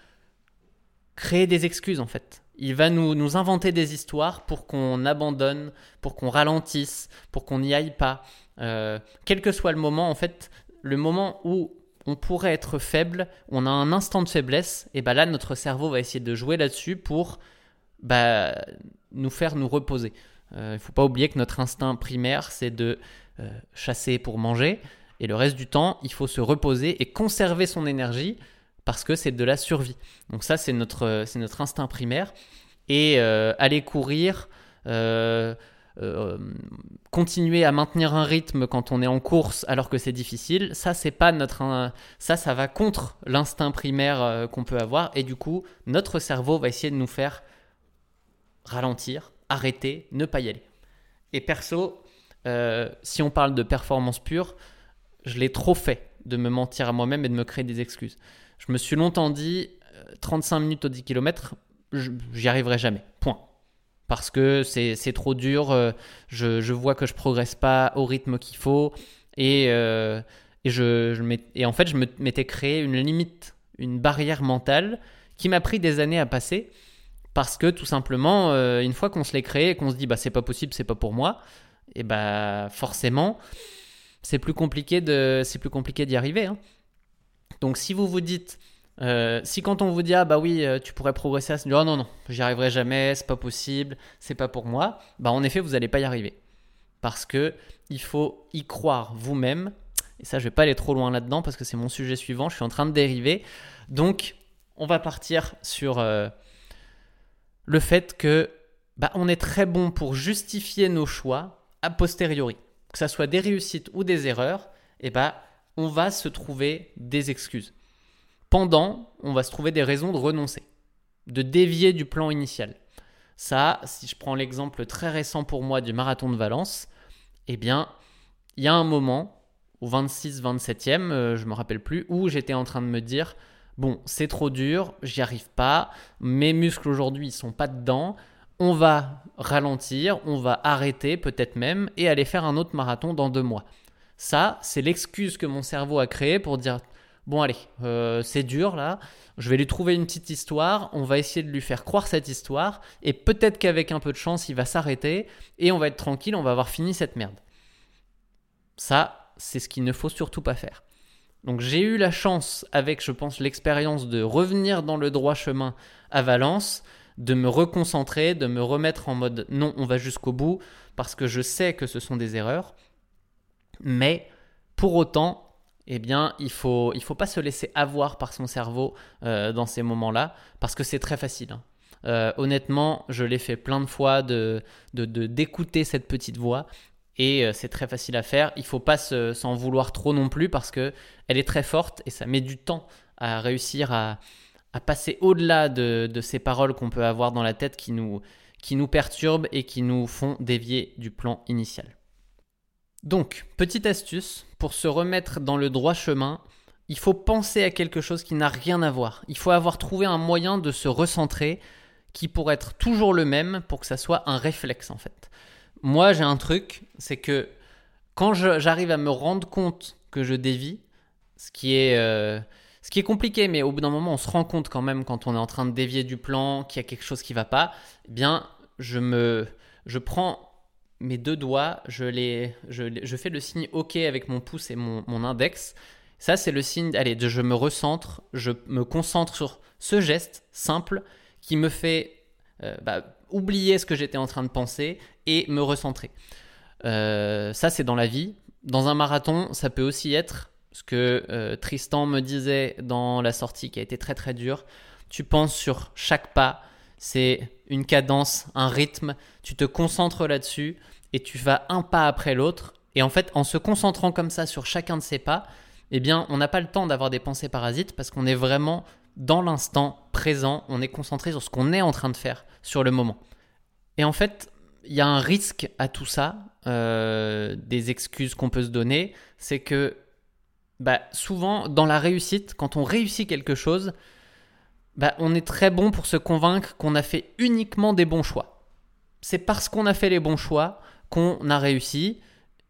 créer des excuses en fait. Il va nous, nous inventer des histoires pour qu'on abandonne, pour qu'on ralentisse, pour qu'on n'y aille pas. Euh, quel que soit le moment, en fait, le moment où on pourrait être faible, on a un instant de faiblesse, et ben là, notre cerveau va essayer de jouer là-dessus pour bah, nous faire nous reposer. Euh, il ne faut pas oublier que notre instinct primaire, c'est de euh, chasser pour manger. Et le reste du temps, il faut se reposer et conserver son énergie parce que c'est de la survie. Donc ça, c'est notre, c'est notre instinct primaire. Et euh, aller courir, euh, euh, continuer à maintenir un rythme quand on est en course alors que c'est difficile, ça c'est pas notre ça ça va contre l'instinct primaire qu'on peut avoir et du coup notre cerveau va essayer de nous faire ralentir, arrêter, ne pas y aller. Et perso, si on parle de performance pure, je l'ai trop fait de me mentir à moi-même et de me créer des excuses. Je me suis longtemps dit 35 euh, minutes au 10 km, j'y arriverai jamais. Point. Parce que c'est trop dur, euh, je, je, vois que je progresse pas au rythme qu'il faut et, euh, et, je, et en fait je m'étais créé une limite, une barrière mentale qui m'a pris des années à passer parce que tout simplement, une fois qu'on se l'est créé et qu'on se dit bah c'est pas possible, c'est pas pour moi, et bah forcément c'est plus compliqué de, c'est plus compliqué d'y arriver. Hein. Donc si vous vous dites, euh, si quand on vous dit ah bah oui euh, tu pourrais progresser à ce oh non non j'y arriverai jamais, c'est pas possible, c'est pas pour moi, bah en effet vous n'allez pas y arriver parce que il faut y croire vous-même. Et ça je vais pas aller trop loin là-dedans parce que c'est mon sujet suivant, je suis en train de dériver. Donc on va partir sur euh, le fait que bah, on est très bon pour justifier nos choix a posteriori que ça soit des réussites ou des erreurs, eh ben, on va se trouver des excuses. Pendant, on va se trouver des raisons de renoncer, de dévier du plan initial. Ça, si je prends l'exemple très récent pour moi du marathon de Valence, eh bien, il y a un moment, au 26-27e, euh, je me rappelle plus, où j'étais en train de me dire, bon, c'est trop dur, j'y arrive pas, mes muscles aujourd'hui, ils sont pas dedans, on va ralentir, on va arrêter peut-être même et aller faire un autre marathon dans deux mois. Ça, c'est l'excuse que mon cerveau a créée pour dire bon allez, euh, c'est dur là, je vais lui trouver une petite histoire, on va essayer de lui faire croire cette histoire et peut-être qu'avec un peu de chance, il va s'arrêter et on va être tranquille, on va avoir fini cette merde. Ça, c'est ce qu'il ne faut surtout pas faire. Donc j'ai eu la chance, avec je pense l'expérience, de revenir dans le droit chemin à Valence de me reconcentrer, de me remettre en mode non, on va jusqu'au bout, parce que je sais que ce sont des erreurs. Mais pour autant, eh bien, il faut, faut pas se laisser avoir par son cerveau euh, dans ces moments-là, parce que c'est très facile. Hein. Euh, honnêtement, je l'ai fait plein de fois de d'écouter cette petite voix et euh, c'est très facile à faire. Il faut pas s'en vouloir trop non plus parce que elle est très forte et ça met du temps à réussir à, à passer au-delà de, ces paroles qu'on peut avoir dans la tête qui nous, qui nous perturbent et qui nous font dévier du plan initial. Donc, petite astuce, pour se remettre dans le droit chemin, il faut penser à quelque chose qui n'a rien à voir. Il faut avoir trouvé un moyen de se recentrer qui pourrait être toujours le même pour que ça soit un réflexe en fait. Moi j'ai un truc, c'est que quand j'arrive à me rendre compte que je dévie, ce qui est... Euh, ce qui est compliqué, mais au bout d'un moment, on se rend compte quand même quand on est en train de dévier du plan, qu'il y a quelque chose qui ne va pas. Eh bien, je me, je prends mes deux doigts, je les, je, fais le signe OK avec mon pouce et mon, index. Ça, c'est le signe, allez, de je me recentre, je me concentre sur ce geste simple qui me fait euh, bah, oublier ce que j'étais en train de penser et me recentrer. Euh, ça, c'est dans la vie. Dans un marathon, ça peut aussi être ce que euh, Tristan me disait dans la sortie qui a été très très dure. Tu penses sur chaque pas, c'est une cadence, un rythme, tu te concentres là-dessus et tu vas un pas après l'autre. Et en fait, en se concentrant comme ça sur chacun de ces pas, eh bien, on n'a pas le temps d'avoir des pensées parasites parce qu'on est vraiment dans l'instant présent, on est concentré sur ce qu'on est en train de faire sur le moment. Et en fait, il y a un risque à tout ça, euh, des excuses qu'on peut se donner, c'est que bah, souvent, dans la réussite, quand on réussit quelque chose, bah, on est très bon pour se convaincre qu'on a fait uniquement des bons choix. C'est parce qu'on a fait les bons choix qu'on a réussi.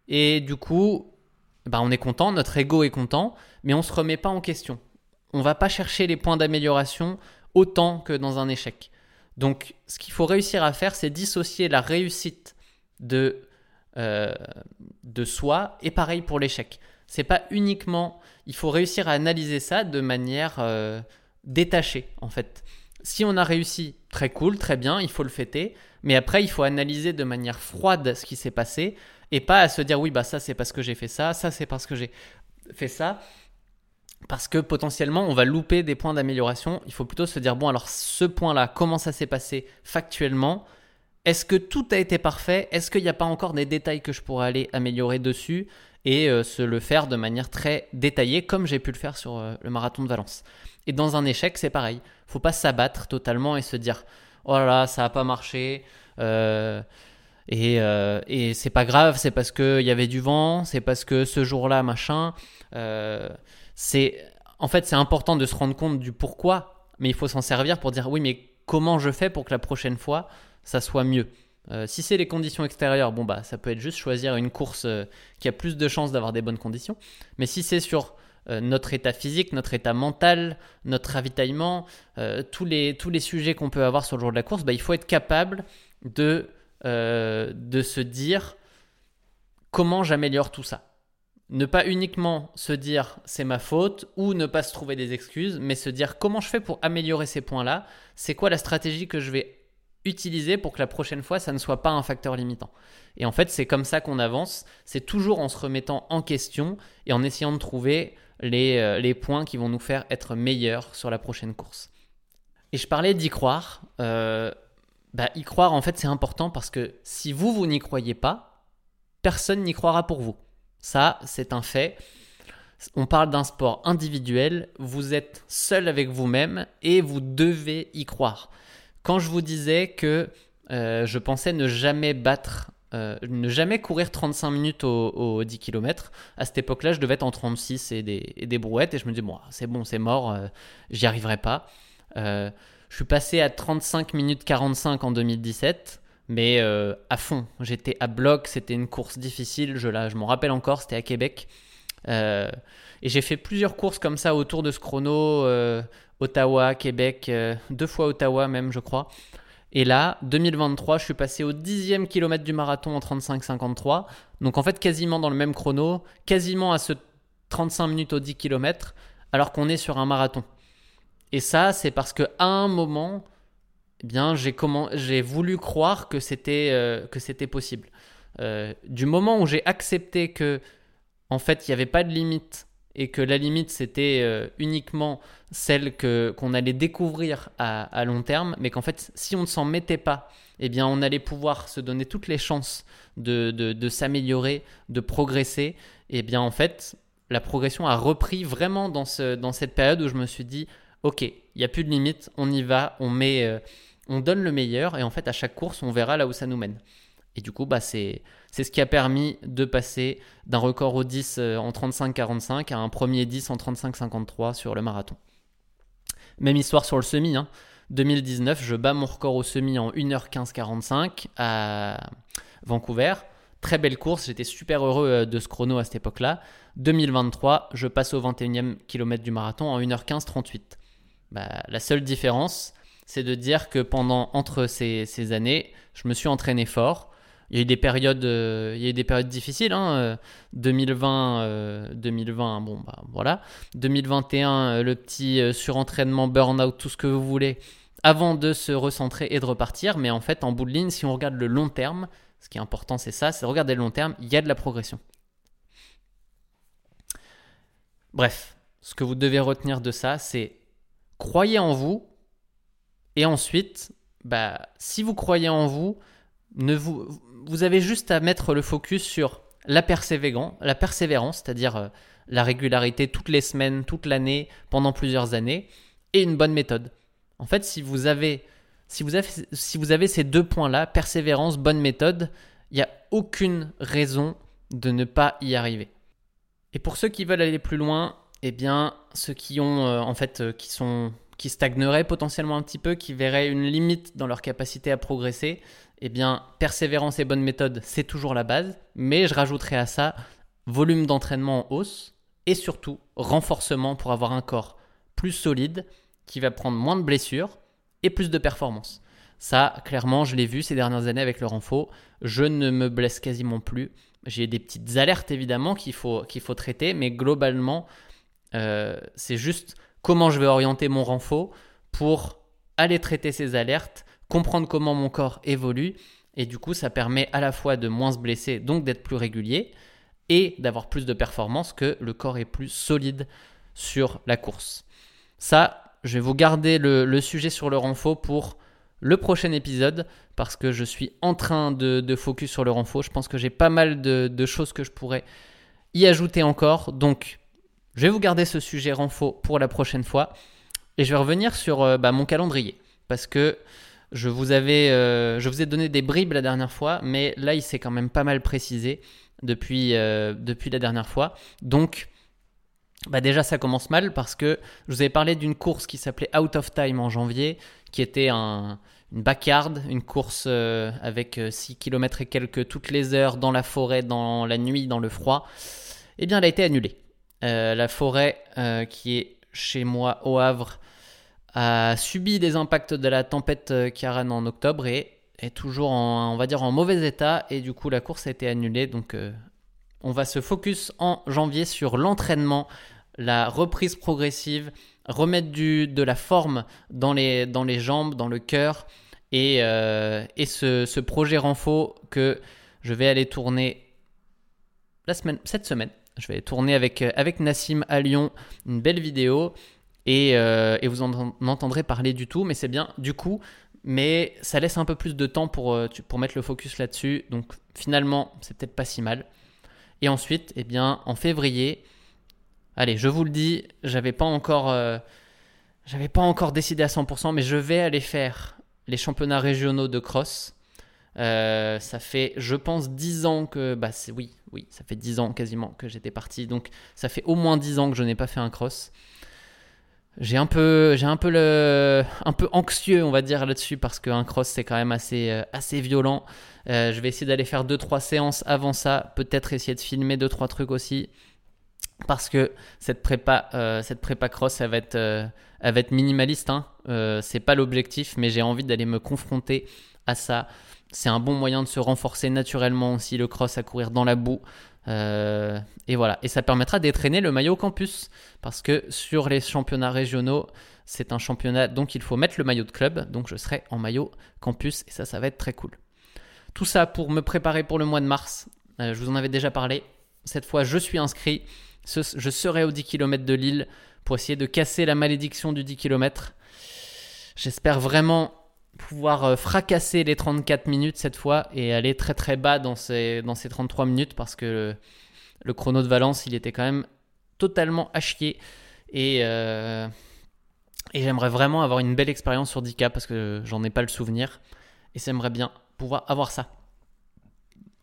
Et du coup, bah, on est content, notre ego est content, mais on ne se remet pas en question. On va pas chercher les points d'amélioration autant que dans un échec. Donc, ce qu'il faut réussir à faire, c'est dissocier la réussite de, euh, de soi et pareil pour l'échec c'est pas uniquement. Il faut réussir à analyser ça de manière euh, détachée, en fait. Si on a réussi, très cool, très bien, il faut le fêter. Mais après, il faut analyser de manière froide ce qui s'est passé et pas à se dire oui, bah ça c'est parce que j'ai fait ça, ça c'est parce que j'ai fait ça. Parce que potentiellement, on va louper des points d'amélioration. Il faut plutôt se dire bon, alors ce point-là, comment ça s'est passé factuellement? Est-ce que tout a été parfait? Est-ce qu'il n'y a pas encore des détails que je pourrais aller améliorer dessus? Et euh, se le faire de manière très détaillée, comme j'ai pu le faire sur euh, le marathon de Valence. Et dans un échec, c'est pareil. Faut pas s'abattre totalement et se dire oh là là, ça a pas marché. Euh, et, et c'est pas grave, c'est parce qu'il y avait du vent, c'est parce que ce jour-là, machin. c'est en fait, c'est important de se rendre compte du pourquoi, mais il faut s'en servir pour dire oui, mais comment je fais pour que la prochaine fois, ça soit mieux? Euh, si c'est les conditions extérieures, bon bah ça peut être juste choisir une course euh, qui a plus de chances d'avoir des bonnes conditions. Mais si c'est sur euh, notre état physique, notre état mental, notre ravitaillement, tous, les, tous les sujets qu'on peut avoir sur le jour de la course, bah, il faut être capable de, de se dire comment j'améliore tout ça. Ne pas uniquement se dire c'est ma faute ou ne pas se trouver des excuses, mais se dire comment je fais pour améliorer ces points-là, c'est quoi la stratégie que je vais utiliser pour que la prochaine fois, ça ne soit pas un facteur limitant. Et en fait, c'est comme ça qu'on avance. C'est toujours en se remettant en question et en essayant de trouver les, euh, les, points qui vont nous faire être meilleurs sur la prochaine course. Et je parlais d'y croire. Euh, bah, y croire, en fait, c'est important parce que si vous, vous n'y croyez pas, personne n'y croira pour vous. Ça, c'est un fait. On parle d'un sport individuel, vous êtes seul avec vous-même et vous devez y croire. Quand je vous disais que euh, je pensais ne jamais battre, euh, ne jamais courir 35 minutes au, 10 km, à cette époque-là, je devais être en 36 et des, brouettes, et je me dis, bon, c'est bon, c'est mort, euh, j'y arriverai pas. je suis passé à 35 minutes 45 en 2017, mais à fond. J'étais à bloc, c'était une course difficile, je, je m'en rappelle encore, c'était à Québec. et j'ai fait plusieurs courses comme ça autour de ce chrono Ottawa, Québec, euh, deux fois Ottawa même, je crois. Et là, 2023, je suis passé au dixième kilomètre du marathon en 35-53. Donc en fait, quasiment dans le même chrono, quasiment à ce 35 minutes au 10 km, alors qu'on est sur un marathon. Et ça, c'est parce qu'à un moment, eh bien, j'ai, comment, voulu croire que c'était, euh, que c'était possible. Euh, du moment où j'ai accepté que, en fait, il n'y avait pas de limite et que la limite c'était euh, uniquement celle que qu'on allait découvrir à, long terme, mais qu'en fait si on ne s'en mettait pas, eh bien on allait pouvoir se donner toutes les chances de, de, s'améliorer, de progresser. Et eh bien en fait la progression a repris vraiment dans, ce, dans cette période où je me suis dit ok il n'y a plus de limite, on y va, on met, euh, on donne le meilleur et en fait à chaque course on verra là où ça nous mène. Et du coup bah c'est C'est ce qui a permis de passer d'un record au 10 euh, en 35-45 à un premier 10 en 35-53 sur le marathon. Même histoire sur le semi. 2019, hein. je bats mon record au semi en 1h15-45 à Vancouver. Très belle course, j'étais super heureux euh, de ce chrono à cette époque-là. 2023, je passe au 21e kilomètre du marathon en 1h15-38. Bah, la seule différence, c'est de dire que pendant entre ces, années, je me suis entraîné fort. Il y a eu des périodes, euh, il y a eu des périodes difficiles. 2020, hein, 2020, euh, bon bah voilà. 2021, le petit surentraînement, burn-out, tout ce que vous voulez, avant de se recentrer et de repartir. Mais en fait, en bout de ligne, si on regarde le long terme, ce qui est important, c'est ça, c'est de regarder le long terme, il y a de la progression. Bref, ce que vous devez retenir de ça, c'est croyez en vous, et ensuite, bah, si vous croyez en vous, ne vous, vous avez juste à mettre le focus sur la persévérance, la persévérance, c'est-à-dire euh, la régularité toutes les semaines, toute l'année, pendant plusieurs années, et une bonne méthode. En fait, si vous avez si vous avez, ces deux points-là, persévérance, bonne méthode, il n'y a aucune raison de ne pas y arriver. Et pour ceux qui veulent aller plus loin, eh bien, ceux qui ont, euh, en fait, euh, qui sont, qui stagneraient potentiellement un petit peu, qui verraient une limite dans leur capacité à progresser, eh bien, persévérance et bonne méthode, c'est toujours la base. Mais je rajouterai à ça volume d'entraînement en hausse et surtout renforcement pour avoir un corps plus solide qui va prendre moins de blessures et plus de performance. Ça, clairement, je l'ai vu ces dernières années avec le renfort. Je ne me blesse quasiment plus. J'ai des petites alertes évidemment qu'il faut, traiter, mais globalement, euh, c'est juste comment je vais orienter mon renfort pour aller traiter ces alertes, comprendre comment mon corps évolue, et du coup, ça permet à la fois de moins se blesser, donc d'être plus régulier, et d'avoir plus de performance que le corps est plus solide sur la course. Ça, je vais vous garder le, sujet sur le renfort pour le prochain épisode parce que je suis en train de, focus sur le renfort. Je pense que j'ai pas mal de, choses que je pourrais y ajouter encore. Donc, je vais vous garder ce sujet renfort pour la prochaine fois. Et je vais revenir sur euh, bah, mon calendrier parce que je vous, avais, euh, je vous ai donné des bribes la dernière fois, mais là, il s'est quand même pas mal précisé depuis, euh, depuis la dernière fois. Donc, bah déjà ça commence mal parce que je vous avais parlé d'une course qui s'appelait Out of Time en janvier, qui était un, une backyard, une course euh, avec 6 euh, km et quelques toutes les heures dans la forêt, dans la nuit, dans le froid. Eh bien elle a été annulée. La forêt qui est chez moi au Havre a subi des impacts de la tempête Karen en octobre et est toujours en, on va dire, en mauvais état et du coup la course a été annulée donc on va se focus en janvier sur l'entraînement, la reprise progressive, remettre du, de la forme dans les, dans les jambes, dans le cœur. Et, euh, et ce, projet renfort que je vais aller tourner la semaine, cette semaine. Je vais tourner avec, avec Nassim à Lyon une belle vidéo et, euh, et vous en, entendrez parler du tout, mais c'est bien du coup, mais ça laisse un peu plus de temps pour, euh, pour mettre le focus là-dessus. Donc finalement, c'est peut-être pas si mal. Et ensuite, eh bien, en février, allez, je vous le dis, j'avais pas encore, euh, j'avais pas encore décidé à 100%, mais je vais aller faire les championnats régionaux de cross. Ça fait, je pense, 10 ans que, bah, oui, oui, ça fait 10 ans quasiment que j'étais parti, donc ça fait au moins 10 ans que je n'ai pas fait un cross. J'ai un peu, j'ai un peu le, un peu anxieux, on va dire là-dessus, parce qu'un cross c'est quand même assez, euh, assez violent. Euh, je vais essayer d'aller faire 2-3 séances avant ça, peut-être essayer de filmer 2-3 trucs aussi. Parce que cette prépa, euh, cette prépa cross, elle va être, elle va être minimaliste. Hein. c'est pas l'objectif, mais j'ai envie d'aller me confronter à ça. C'est un bon moyen de se renforcer naturellement aussi le cross à courir dans la boue. Et voilà. Et ça permettra d'entraîner le maillot campus. Parce que sur les championnats régionaux, c'est un championnat donc il faut mettre le maillot de club. Donc je serai en maillot campus et ça, ça va être très cool. Tout ça pour me préparer pour le mois de mars. Euh, je vous en avais déjà parlé. Cette fois, je suis inscrit. Je serai au 10 km de Lille pour essayer de casser la malédiction du 10 km. J'espère vraiment pouvoir euh, fracasser les 34 minutes cette fois et aller très très bas dans ces, dans ces 33 minutes parce que le, chrono de Valence, il était quand même totalement à chier. Et, euh, et j'aimerais vraiment avoir une belle expérience sur 10K parce que j'en ai pas le souvenir. Et j'aimerais bien pouvoir avoir ça.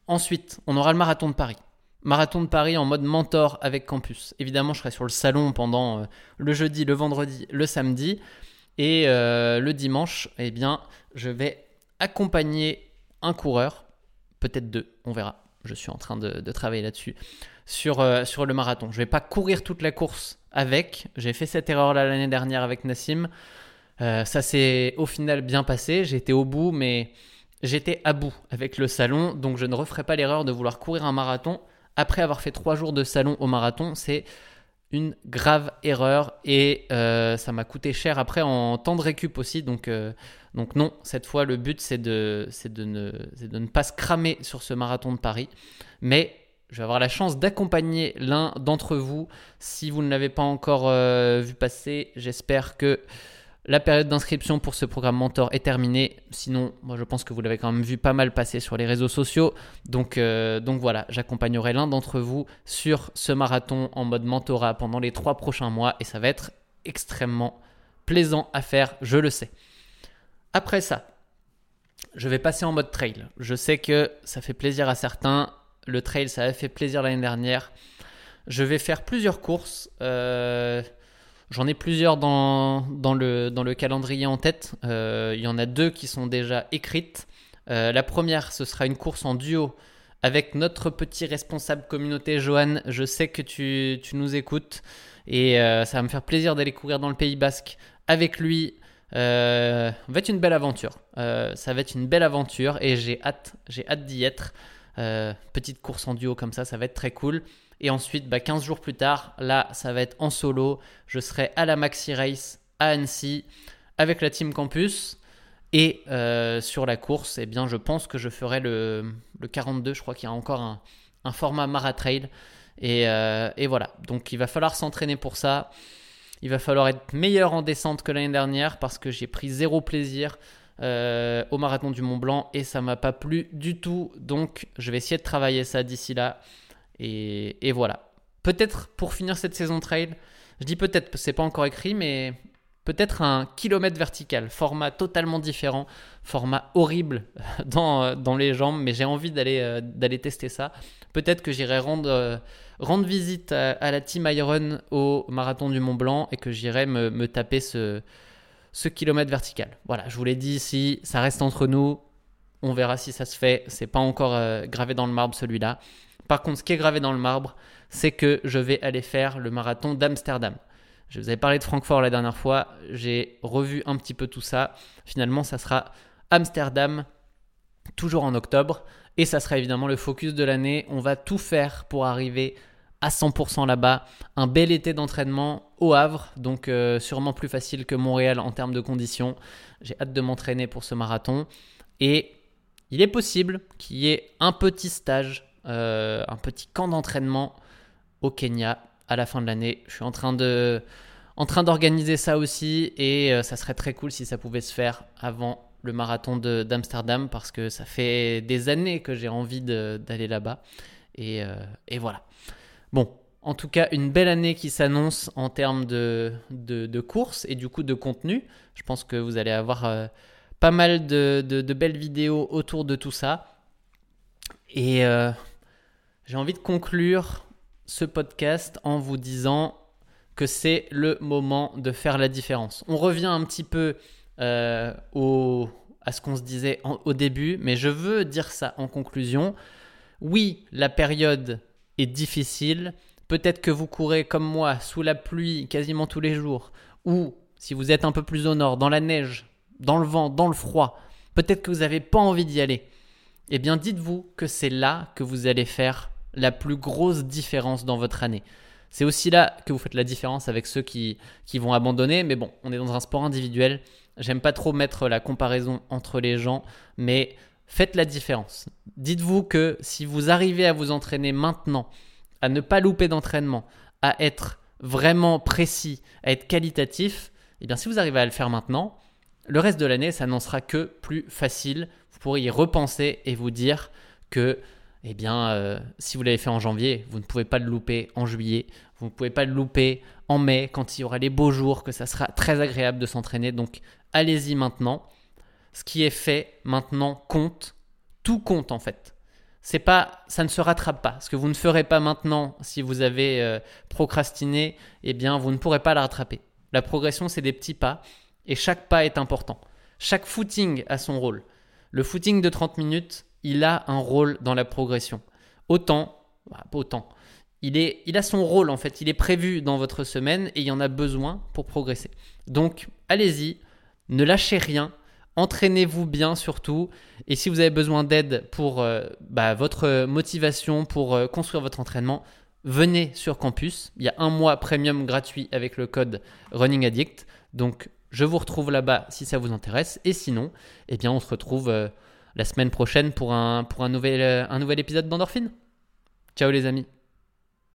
Ensuite, on aura le marathon de Paris. Marathon de Paris en mode mentor avec campus. Évidemment, je serai sur le salon pendant euh, le jeudi, le vendredi, le samedi. Et euh, le dimanche, eh bien, je vais accompagner un coureur, peut-être deux, on verra. Je suis en train de, travailler là-dessus, sur, euh, sur le marathon. Je ne vais pas courir toute la course avec. J'ai fait cette erreur-là l'année dernière avec Nassim. ça s'est au final bien passé. Été au bout, mais j'étais à bout avec le salon. Donc je ne referai pas l'erreur de vouloir courir un marathon après avoir fait trois jours de salon au marathon, c'est une grave erreur et euh, ça m'a coûté cher après en temps de récup aussi. Donc, euh, non, cette fois le but c'est de, de, ne, de ne pas se cramer sur ce marathon de Paris. Mais je vais avoir la chance d'accompagner l'un d'entre vous. Si vous ne l'avez pas encore euh, vu passer, j'espère que la période d'inscription pour ce programme mentor est terminée. Sinon, moi je pense que vous l'avez quand même vu pas mal passer sur les réseaux sociaux. Donc, euh, donc voilà, j'accompagnerai l'un d'entre vous sur ce marathon en mode mentorat pendant les trois prochains mois et ça va être extrêmement plaisant à faire, je le sais. Après ça, je vais passer en mode trail. Je sais que ça fait plaisir à certains. Le trail, ça a fait plaisir l'année dernière. Je vais faire plusieurs courses. Euh, J'en ai plusieurs dans, le, calendrier en tête. Euh, il y en a deux qui sont déjà écrites. Euh, la première, ce sera une course en duo avec notre petit responsable communauté, Johan. Je sais que tu, tu nous écoutes et euh, ça va me faire plaisir d'aller courir dans le Pays Basque avec lui. ça va être une belle aventure. ça va être une belle aventure et j'ai hâte, j'ai hâte d'y être. petite course en duo comme ça, ça va être très cool. Et ensuite, 15 bah, jours plus tard, là, ça va être en solo. Je serai à la Maxi Race à Annecy avec la Team Campus. Et euh, sur la course, eh bien, je pense que je ferai le, 42. Je crois qu'il y a encore un, format Maratrail. Et, euh, et voilà. Donc, il va falloir s'entraîner pour ça. Il va falloir être meilleur en descente que l'année dernière parce que j'ai pris zéro plaisir euh, au marathon du Mont Blanc et ça m'a pas plu du tout. Donc, je vais essayer de travailler ça d'ici là. Et, voilà. Peut-être pour finir cette saison trail, je dis peut-être, c'est pas encore écrit, mais peut-être un kilomètre vertical, format totalement différent, format horrible [LAUGHS] dans, dans les jambes, mais j'ai envie d'aller euh, d'aller tester ça. Peut-être que j'irai rendre, euh, rendre visite à, la Team Iron au marathon du Mont Blanc et que j'irai me, taper ce, ce kilomètre vertical. Voilà, je vous l'ai dit ici, ça reste entre nous. On verra si ça se fait. C'est pas encore euh, gravé dans le marbre celui-là. Par contre, ce qui est gravé dans le marbre, c'est que je vais aller faire le marathon d'Amsterdam. Je vous avais parlé de Francfort la dernière fois, j'ai revu un petit peu tout ça. Finalement, ça sera Amsterdam, toujours en octobre, et ça sera évidemment le focus de l'année. On va tout faire pour arriver à 100% là-bas. Un bel été d'entraînement au Havre, donc euh, sûrement plus facile que Montréal en termes de conditions. J'ai hâte de m'entraîner pour ce marathon. Et il est possible qu'il y ait un petit stage euh, un petit camp d'entraînement au Kenya à la fin de l'année. Je suis en train de en train d'organiser ça aussi et euh, ça serait très cool si ça pouvait se faire avant le marathon d'Amsterdam parce que ça fait des années que j'ai envie d'aller là-bas et, euh, et, voilà. Bon, en tout cas, une belle année qui s'annonce en termes de, de, courses et du coup de contenu. Je pense que vous allez avoir pas mal de, de, belles vidéos autour de tout ça. Et j'ai envie de conclure ce podcast en vous disant que c'est le moment de faire la différence. On revient un petit peu euh, au, à ce qu'on se disait au début, mais je veux dire ça en conclusion. Oui, la période est difficile. Peut-être que vous courez comme moi sous la pluie quasiment tous les jours, ou si vous êtes un peu plus au nord, dans la neige, dans le vent, dans le froid, peut-être que vous n'avez pas envie d'y aller. Eh bien, dites-vous que c'est là que vous allez faire la plus grosse différence dans votre année. C'est aussi là que vous faites la différence avec ceux qui, vont abandonner. Mais bon, on est dans un sport individuel. J'aime pas trop mettre la comparaison entre les gens, mais faites la différence. Dites-vous que si vous arrivez à vous entraîner maintenant, à ne pas louper d'entraînement, à être vraiment précis, à être qualitatif, et eh bien si vous arrivez à le faire maintenant, le reste de l'année, ça n'en sera que plus facile. Vous pourrez y repenser et vous dire que eh bien, euh, si vous l'avez fait en janvier, vous ne pouvez pas le louper en juillet, vous ne pouvez pas le louper en mai, quand il y aura les beaux jours, que ça sera très agréable de s'entraîner. Donc, allez-y maintenant. Ce qui est fait maintenant compte. Tout compte en fait. c'est pas, ça ne se rattrape pas. Ce que vous ne ferez pas maintenant, si vous avez euh, procrastiné, eh bien, vous ne pourrez pas la rattraper. La progression, c'est des petits pas, et chaque pas est important. Chaque footing a son rôle. Le footing de 30 minutes, il a un rôle dans la progression. Autant, bah, autant, il, est, il a son rôle en fait, il est prévu dans votre semaine et il y en a besoin pour progresser. Donc, allez-y, ne lâchez rien, entraînez-vous bien surtout. Et si vous avez besoin d'aide pour euh, bah, votre motivation, pour euh, construire votre entraînement, venez sur campus. Il y a un mois premium gratuit avec le code Running Addict. Donc je vous retrouve là-bas si ça vous intéresse. Et sinon, eh bien, on se retrouve euh, la semaine prochaine pour un, pour un, nouvel, un nouvel épisode d'Endorphine. Ciao les amis